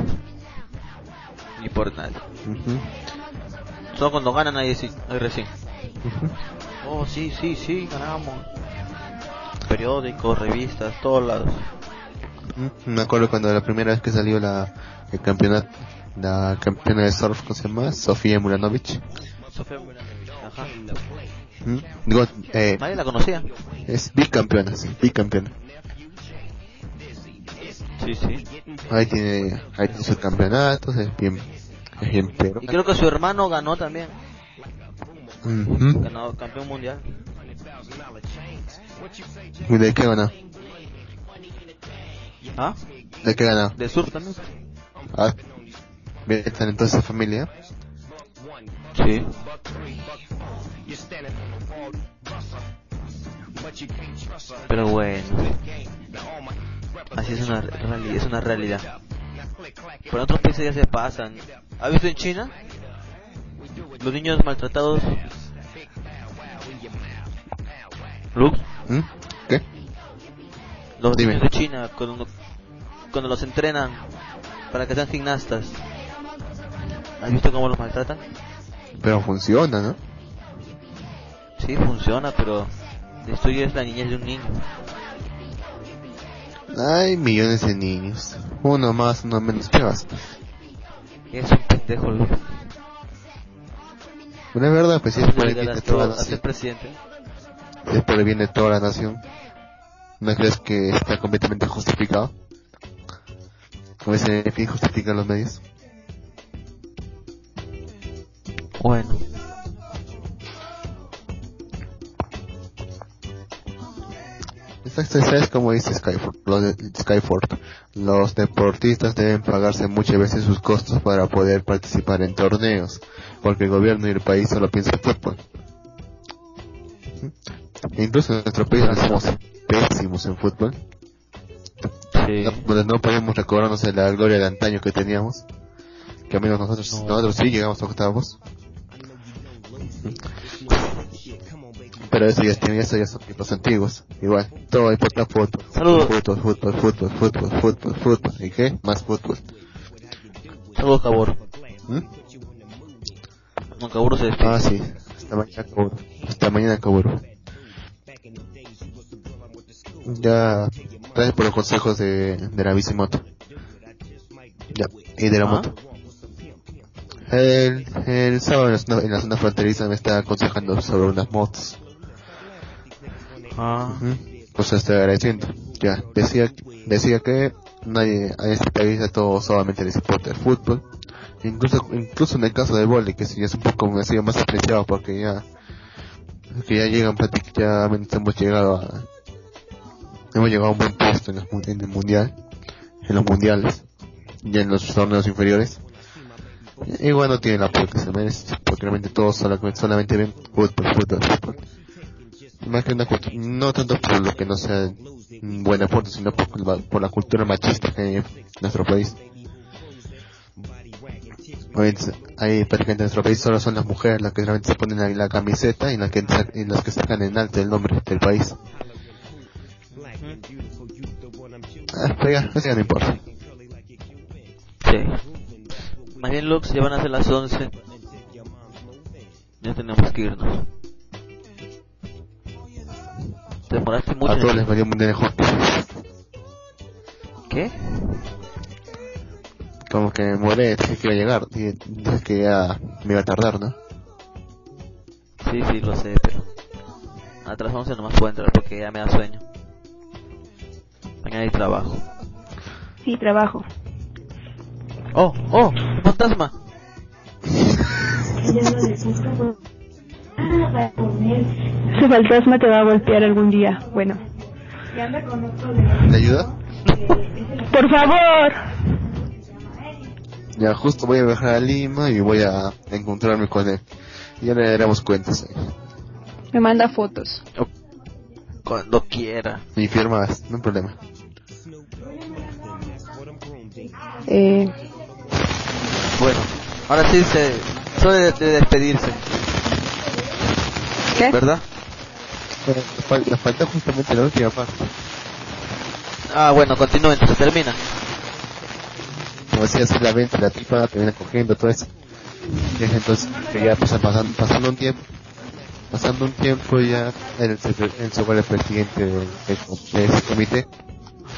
Ni por nadie. Ujú. Solo cuando ganan ahí, ahí recién. Ujú. Oh, sí, sí, sí, ganamos. periódicos, revistas, todos lados. Me acuerdo cuando la primera vez que salió la el campeonato, la campeona de surf, ¿cómo se llama? Sofía Mulanovich. Sofía Mulanovich, ajá. Mm, Digo, eh, Nadie la conocía. es bicampeona, sí, bicampeona. Sí, sí. Ahí tiene, ahí tiene sus campeonatos, es bien, es bien pero. Y creo que su hermano ganó también. Ujú. Ganó campeón mundial. ¿Y de qué ganó? ¿Ah? ¿De qué ganó? De surf también. Ah, bien talentosa esa familia. Sí. Pero bueno. Así es una realidad, es una realidad. Pero en otros países ya se pasan. ¿Has visto en China? Los niños maltratados. Lux, ¿Mm? ¿Qué? los Dime. niños de China cuando, cuando los entrenan para que sean gimnastas. ¿Has visto cómo los maltratan? Pero funciona, ¿no? Sí, funciona, pero destruyes la niñez de un niño. Hay millones de niños. Uno más, uno menos, ¿qué basta? Es un pendejo, Lux. Pero es verdad, pues si es por el bien de toda la nación. presidente. Si es por el bien de toda la nación. ¿No crees que está completamente justificado? Como ese fin justifican los medios. Bueno. Exacto, ¿sabes cómo dice Skyford? Los de- Skyford? Los deportistas deben pagarse muchas veces sus costos para poder participar en torneos, porque el gobierno y el país solo piensan en fútbol. ¿Mm? Incluso en nuestro país somos pésimos en fútbol, Sí. no- donde no podemos recobrarnos de la gloria de antaño que teníamos, que al menos nosotros, No. nosotros sí llegamos a octavos. Pero eso ya, tiene- eso ya son tiempos antiguos. Igual, todo importa fútbol. Saludos. Fútbol, fútbol, fútbol, fútbol, fútbol, fútbol. ¿Y qué? Más fútbol. Saludos, Cabor. ¿Mm? No, Cabor se despide. Ah, sí. Hasta mañana, Kaburu. Hasta mañana, Kaburu. Ya, gracias por los consejos de, de la bicimoto. Ya, y de la Ah. moto. El, el sábado en la, zona, en la zona fronteriza me está aconsejando sobre unas motos. Ah. Ujú. Pues estoy agradeciendo. Ya, decía, decía que nadie, en este país a todo solamente les importa el fútbol. Incluso, incluso en el caso del vóley, que sí es un poco ha sido más apreciado porque ya, que ya llegan prácticamente hemos llegado a, hemos llegado a un buen puesto en, los en el mundial, en los mundiales, ya en los torneos inferiores. Igual no tiene el apoyo que se merece, porque realmente todos solamente, solamente ven fútbol, fútbol, fútbol. Más que una cultu- no tanto por lo que no sea un buen deporte, sino por, la- por la cultura machista que hay en nuestro país. Obviamente, Hay prácticamente en nuestro país solo son las mujeres las que realmente se ponen ahí la camiseta y las que, y las que sacan en alto el nombre del país. Ah, pero ya, eso ya no importa. Sí. Más bien, Lux, ya van a ser las 11. Ya tenemos que irnos. Te demoraste mucho. A todos les valió un hockey. ¿Qué? Como que me moré, dije que iba a llegar, dije, que ya me iba a tardar, ¿no? Sí, sí, lo sé, pero... Las 11 nomás puedo entrar porque ya me da sueño. Mañana hay trabajo. Sí, trabajo. ¡Oh! ¡Oh! ¡Un fantasma! Ese fantasma te va a golpear algún día. Bueno. ¿Le ayuda? Por favor. Ya justo voy a viajar a Lima y voy a encontrarme con él. Ya le daremos cuentas. ahí. Me manda fotos. Cuando quiera. Y firmas, no hay problema. Eh, Bueno, ahora sí se... Solo de, de despedirse, ¿Qué? ¿verdad? Pero nos fal- nos falta justamente la última parte. Ah, bueno, continúen, se termina. Como decía, hacer la venta, la tipa viene cogiendo, todo eso. Y es entonces que ya pasa, pasando, pasando un tiempo, Pasando un tiempo ya, él se, él se vuelve presidente del- del com- de ese comité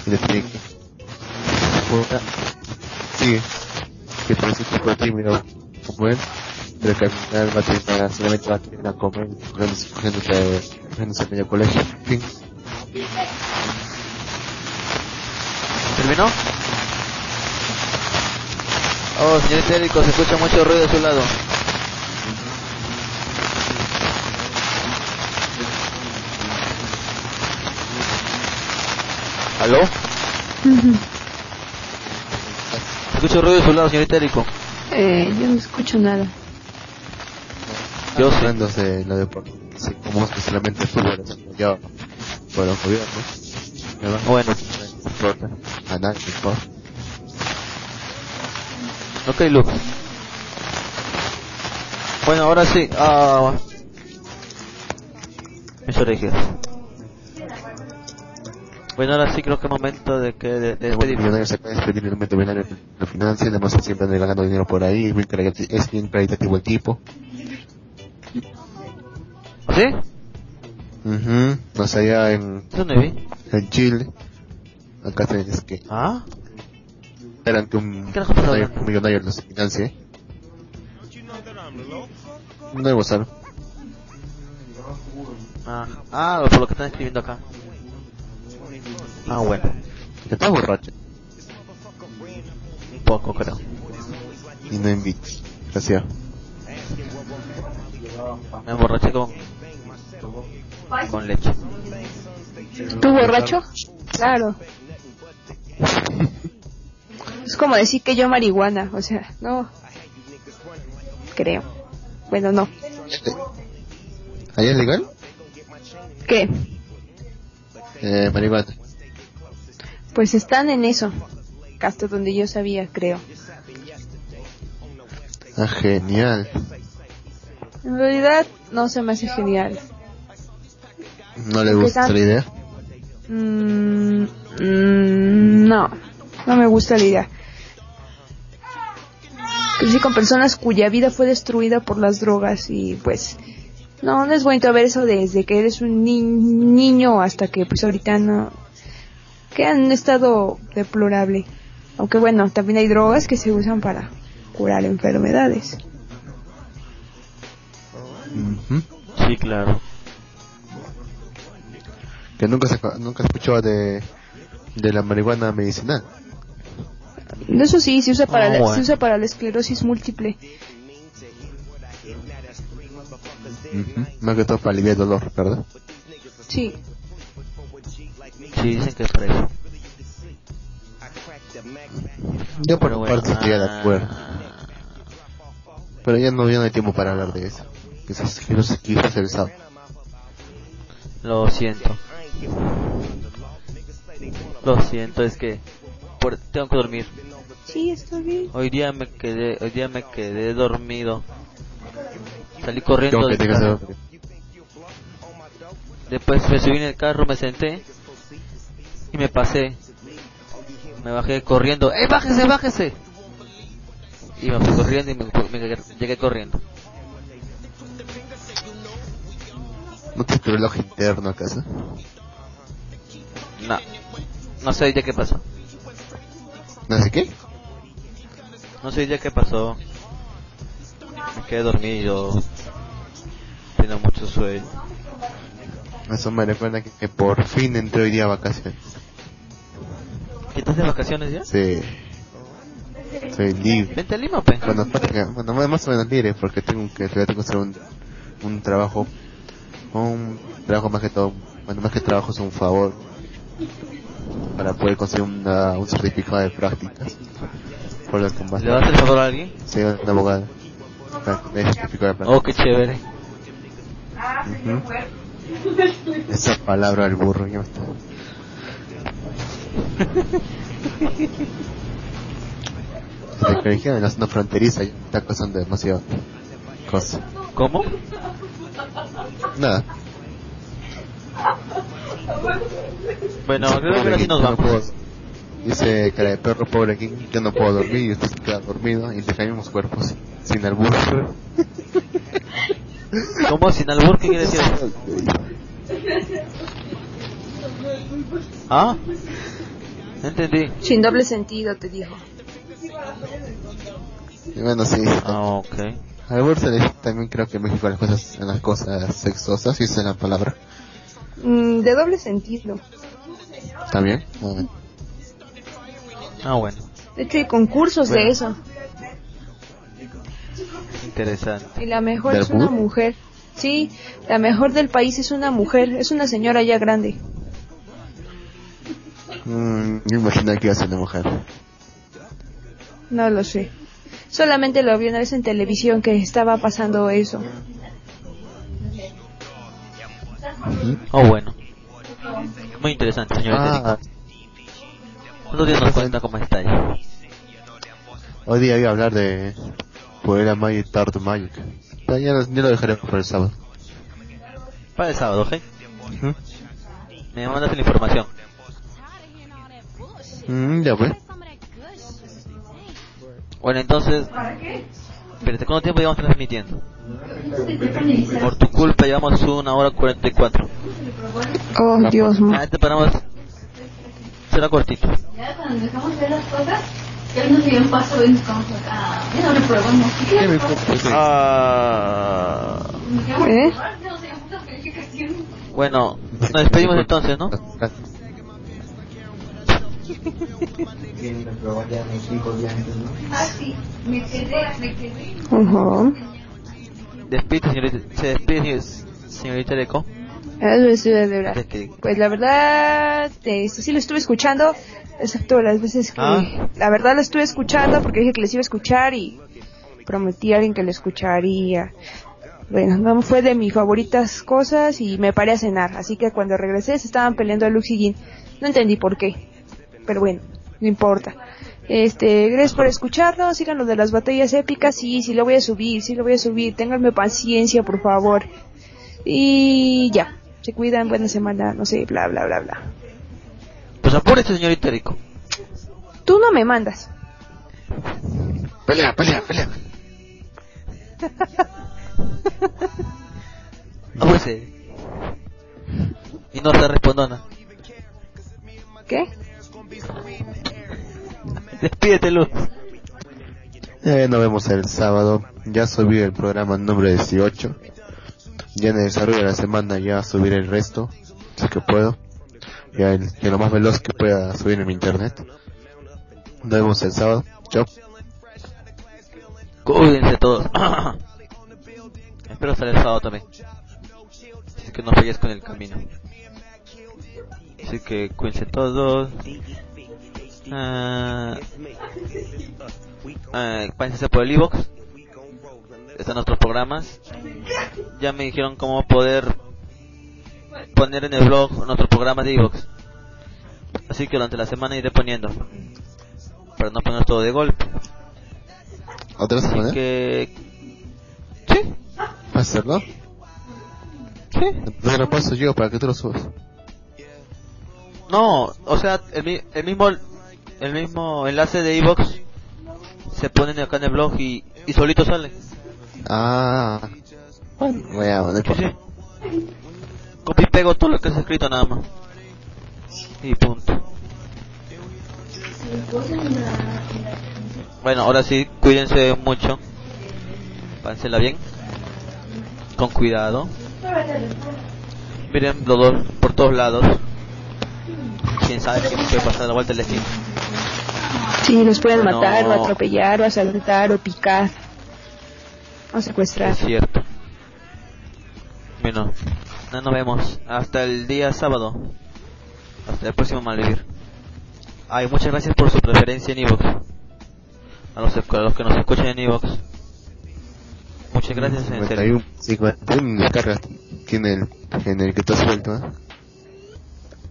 y le tiene que... Que parece un poco tímido como él, pero que al final va a terminar, solamente va a terminar como él, cogiéndose, cogiéndose medio colegio. Fin, ¿Terminó? Oh, señor Itérico, se escucha mucho ruido de su lado. ¿Aló? Se escucha ruido de su lado, señor Itérico. Eh, yo no escucho nada. Yo hablando de lo de por, sí, como es que solamente el fútbol es apoyado por los. Bueno, No importa, a nadie importa. ok, Luke. Bueno, ahora sí. Ah... Mis orejas. Bueno, ahora sí creo que es momento de que de, de despedirnos. millonario se puede despedir el millonario lo financia, además siempre anda ganando dinero por ahí, es bien caritativo el tipo. ¿Sí? mhm O sea, allá en, ¿Dónde vi? en Chile, acá tenés que Ah, esperan que un, ¿Qué carajo pasa millonario, un millonario los financie. No debo saber. ah, ah, por lo que están escribiendo acá. Ah, bueno, Está borracho un poco creo. y no invites. Gracias. Me emborraché con, con leche. ¿Tú borracho? Claro. Es como decir que yo marihuana, o sea, no. Creo. Bueno, no. ¿Allá es legal? ¿Qué? Eh, marihuana. Pues están en eso. Hasta donde yo sabía, creo. Ah, genial. En realidad, no se me hace genial. ¿No le ¿Qué gusta la idea? Mm, mm, no, no me gusta la idea. Crecí con personas cuya vida fue destruida por las drogas y pues no, no es bonito ver eso desde que eres un ni- niño hasta que pues ahorita no queda en un estado deplorable. Aunque bueno, también hay drogas que se usan para curar enfermedades. Sí, claro. Que nunca se, nunca escuchó de, de la marihuana medicinal. Eso sí, se usa para, Oh, la, bueno. se usa para la esclerosis múltiple. Más que todo para aliviar el dolor, ¿verdad? Sí. Sí, dicen que es para eso. Yo por bueno, parte estaría de ah, acuerdo. Pero ya no, ya no hay tiempo para hablar de eso. Quizás, quizás, quizás el sábado. Lo siento. Lo siento, es que por, tengo que dormir. Sí, está bien. Hoy día me quedé, hoy día me quedé dormido. Salí corriendo del carro. Después me subí en el carro, me senté y me pasé. Me bajé corriendo. ¡Eh, bájese, bájese! Y me fui corriendo y me, me llegué corriendo. ¿No tienes tu reloj interno a casa? No, no sé ya qué pasó. ¿No sé qué? No sé ya qué pasó. Me quedé dormido. Tengo mucho sueño. Eso me recuerda que, que por fin entré hoy día a vacaciones. ¿Qué estás de vacaciones ya? Sí. Soy libre. Vente a Lima. Bueno, práctica- bueno, más- o menos libre porque tengo que, tengo que hacer un, un trabajo, un trabajo más que todo, bueno, más que trabajo es un favor para poder conseguir una, un certificado de prácticas. Por lo que más ¿Le vas a hacer favor a alguien? soy una abogada. Para tener certificado de prácticas. Oh, qué chévere. Ujú. Esa palabra al burro ya me está. Que dijeron en la zona fronteriza está causando demasiado cosa. ¿Cómo? Nada. Bueno, creo que pobre ahora sí King, nos yo no vamos. puedo- Dice cara de perro pobre King, yo no puedo dormir y usted se queda dormido y intercambiamos cuerpos sin albur. ¿Cómo sin albur? ¿Qué quiere decir? ¿Ah? Entendí. Sin doble sentido, te dijo. Y bueno, sí. Ah, ok. Dice también creo que en México las cosas, en las cosas sexosas, si es la palabra. Mm, de doble sentido. También. Ah, Ah, bueno. De hecho, hay concursos de Bueno. eso. Interesante. Y la mejor ¿Del es una mujer. Sí, la mejor del país es una mujer. Es una señora ya grande. Mm, yo imaginé que iba a ser una mujer. No lo sé. Solamente lo vi una vez en televisión que estaba pasando eso. Oh, bueno. Muy interesante, señor Ah. Otro día nos cuenta cómo está ahí. hoy día iba a hablar de Poema Magic Tart Magic. Ya, lo- ya lo dejaremos para el sábado. Para el sábado, ¿ok? Ujú. Me mandas la información. Mm, ya pues. Bueno, entonces... Espérate, ¿cuánto tiempo llevamos transmitiendo? Por tu culpa llevamos una hora cuarenta y cuatro. Oh, Dios mío. Ah, este paramos... Será cortito. Ya cuando dejamos ver las cosas, ya nos dio un paso y nos vamos acá. Ya no le probamos. ¿Qué me ocupo? Ah... ¿Eh? Ya no Ah, sí, me quedé, me quedé. Ujú. Despide, señorita... Se despide, señorita Deco. Eso es de Pues la verdad, este, sí lo estuve escuchando, excepto las veces que... Ah. La verdad lo estuve escuchando porque dije que les iba a escuchar y prometí a alguien que lo escucharía. Bueno, no fue de mis favoritas cosas y me paré a cenar, así que cuando regresé se estaban peleando a Lux y Jin. No entendí por qué, pero bueno, no importa. Este, gracias por escucharnos, sigan lo de las batallas épicas, sí, sí lo voy a subir, sí lo voy a subir, ténganme paciencia, por favor. Y ya, se cuidan, buena semana, no sé, bla, bla, bla, bla. Pues apúrese, señorita Deco. Tú no me mandas. Pelea, pelea, pelea. Apúrese. Y no se respondona. ¿Qué? Despídete, Luz. Ya nos vemos el sábado. Ya subí el programa número 18. Ya en el desarrollo de la semana ya subiré el resto, si que puedo. Ya, ya lo más veloz que pueda subir en mi internet. Nos vemos el sábado. Chao. Cuídense todos. Espero salir el sábado también. Si es que no fallezco en el camino. Así que cuídense todos. Ah, ah, pásense por el iVox. Están nuestros programas. Ya me dijeron cómo poder poner en el blog nuestros programas de iVox. Así que durante la semana iré poniendo. Para no poner todo de golpe. ¿Otra Así semana? que... Sí, ¿Vas a hacerlo? sí. Entonces lo paso yo para que tú lo subas. No, o sea, el, mi- el mismo el mismo enlace de iBox se pone acá en el blog y, y solito sale. Ah. Bueno, ya, no Sí, sí. Copy y pego todo lo que has escrito nada más. Y punto. Bueno, ahora sí, cuídense mucho. Pánsela bien. Con cuidado. Miren dolor por todos lados. Quién sabe qué puede pasar a la vuelta del destino. Sí, los pueden No. matar, o atropellar, o asaltar, o picar, o secuestrar. Es cierto. Bueno, no nos vemos hasta el día sábado. Hasta el próximo Malvivir. Ay, muchas gracias por su preferencia en Evox. A los, a los que nos escuchan en Evox. Muchas gracias, en serio. 51, 51 descargas tiene el, en el que está suelto, ¿eh?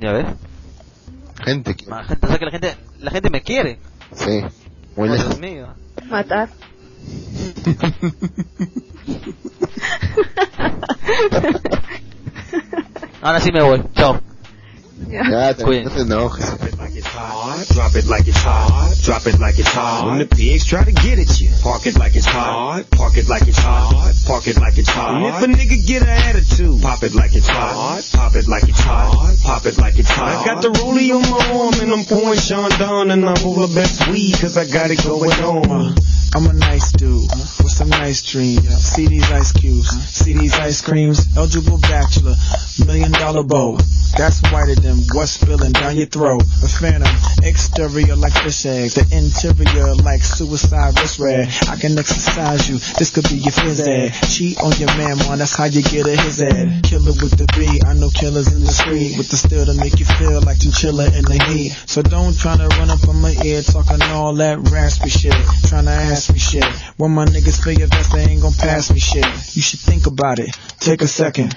Ya ves. Gente que... La gente, o sea que la gente, la gente me quiere. Sí. Muy lejos. Dios mío. Matar. Ahora sí me voy. Chao. Ya. Ya, te- no Cuídense. te enojes. If I hot. Drop it like it's hot. Drop it like it's hot. When the pigs try to get at you, park it like it's hot. Park it like it's hot. Park it like it's hot. And if a nigga get an attitude, pop it like it's hot. Pop it like it's hot. Pop it like it's hot. I got the rollie on my arm and I'm pouring Sean Don and I'm full of best weed cause I got it going on. I'm a nice dude with some nice dreams. See these ice cubes, see these ice creams. Eligible bachelor, million dollar bow. That's whiter than what's spilling down your throat. A phantom, exterior like fish eggs, the interior like suicide wrist red. I can exercise you, this could be your phys ed. Cheat on your man, man, that's how you get a his head. Killer with the B, I know killers in the street with the steel to make you feel like chinchilla in the heat. So don't try to run up on my ear talking all that raspy shit. Trying to ask me shit. When my niggas feel your vest, they ain't gon' pass me shit. You should think about it. Take a second.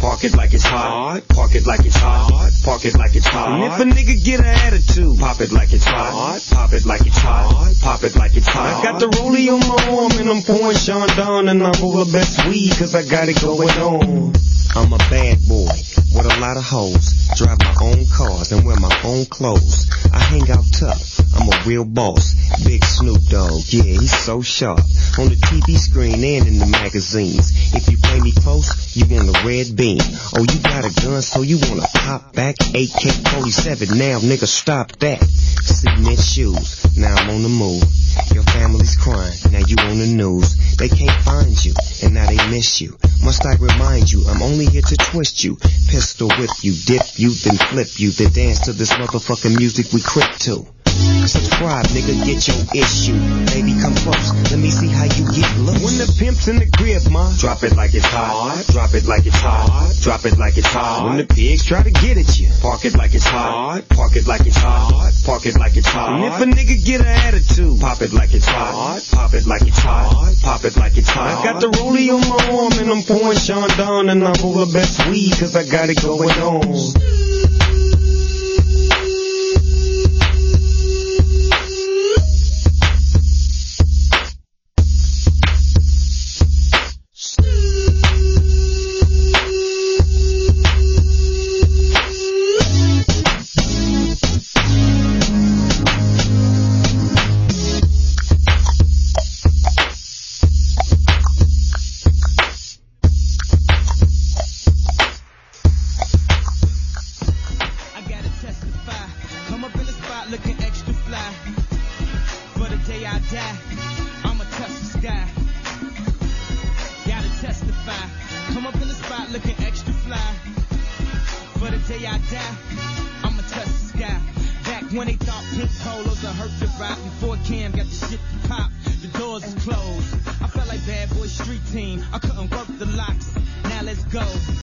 Park it like it's hot. Park it like it's hot. Park it like it's hot. And if a nigga get an attitude, pop it like it's hot. Pop it like it's hot. Pop it like it's hot. I got the rollie on my arm and I'm pouring Sean Don and I'm of best weed cause I got it going on. I'm a bad boy with a lot of hoes. Drive my own cars and wear my own clothes. I hang out tough. I'm a real boss. Big Snoop Dogg, yeah, he's so sharp. On the TV screen and in the magazines. If you play me close, you want a red beam. Oh, you got a gun, so you wanna pop back? AK-47, now nigga stop that. Cement shoes, now I'm on the move. Your family's crying, now you on the news. They can't find you, and now they miss you. Must I remind you, I'm only here to twist you. Pistol whip you, dip you, then flip you. Then dance to this motherfucking music we crip to. Subscribe, nigga, get your issue. Baby, come close. Let me see how you get loose. When the pimp's in the crib, ma, drop it like it's hot. Drop it like it's hot. Drop it like it's hot. When the pigs try to get at you, park it like it's hot. Park it like it's hot. Park it like it's hot. And if a nigga get an attitude, pop it like it's hot. Pop it like it's hot. Pop it like it's hot. I got the rollie on my arm and I'm pouring Sean Don and I'm full of best weed cause I got it going on.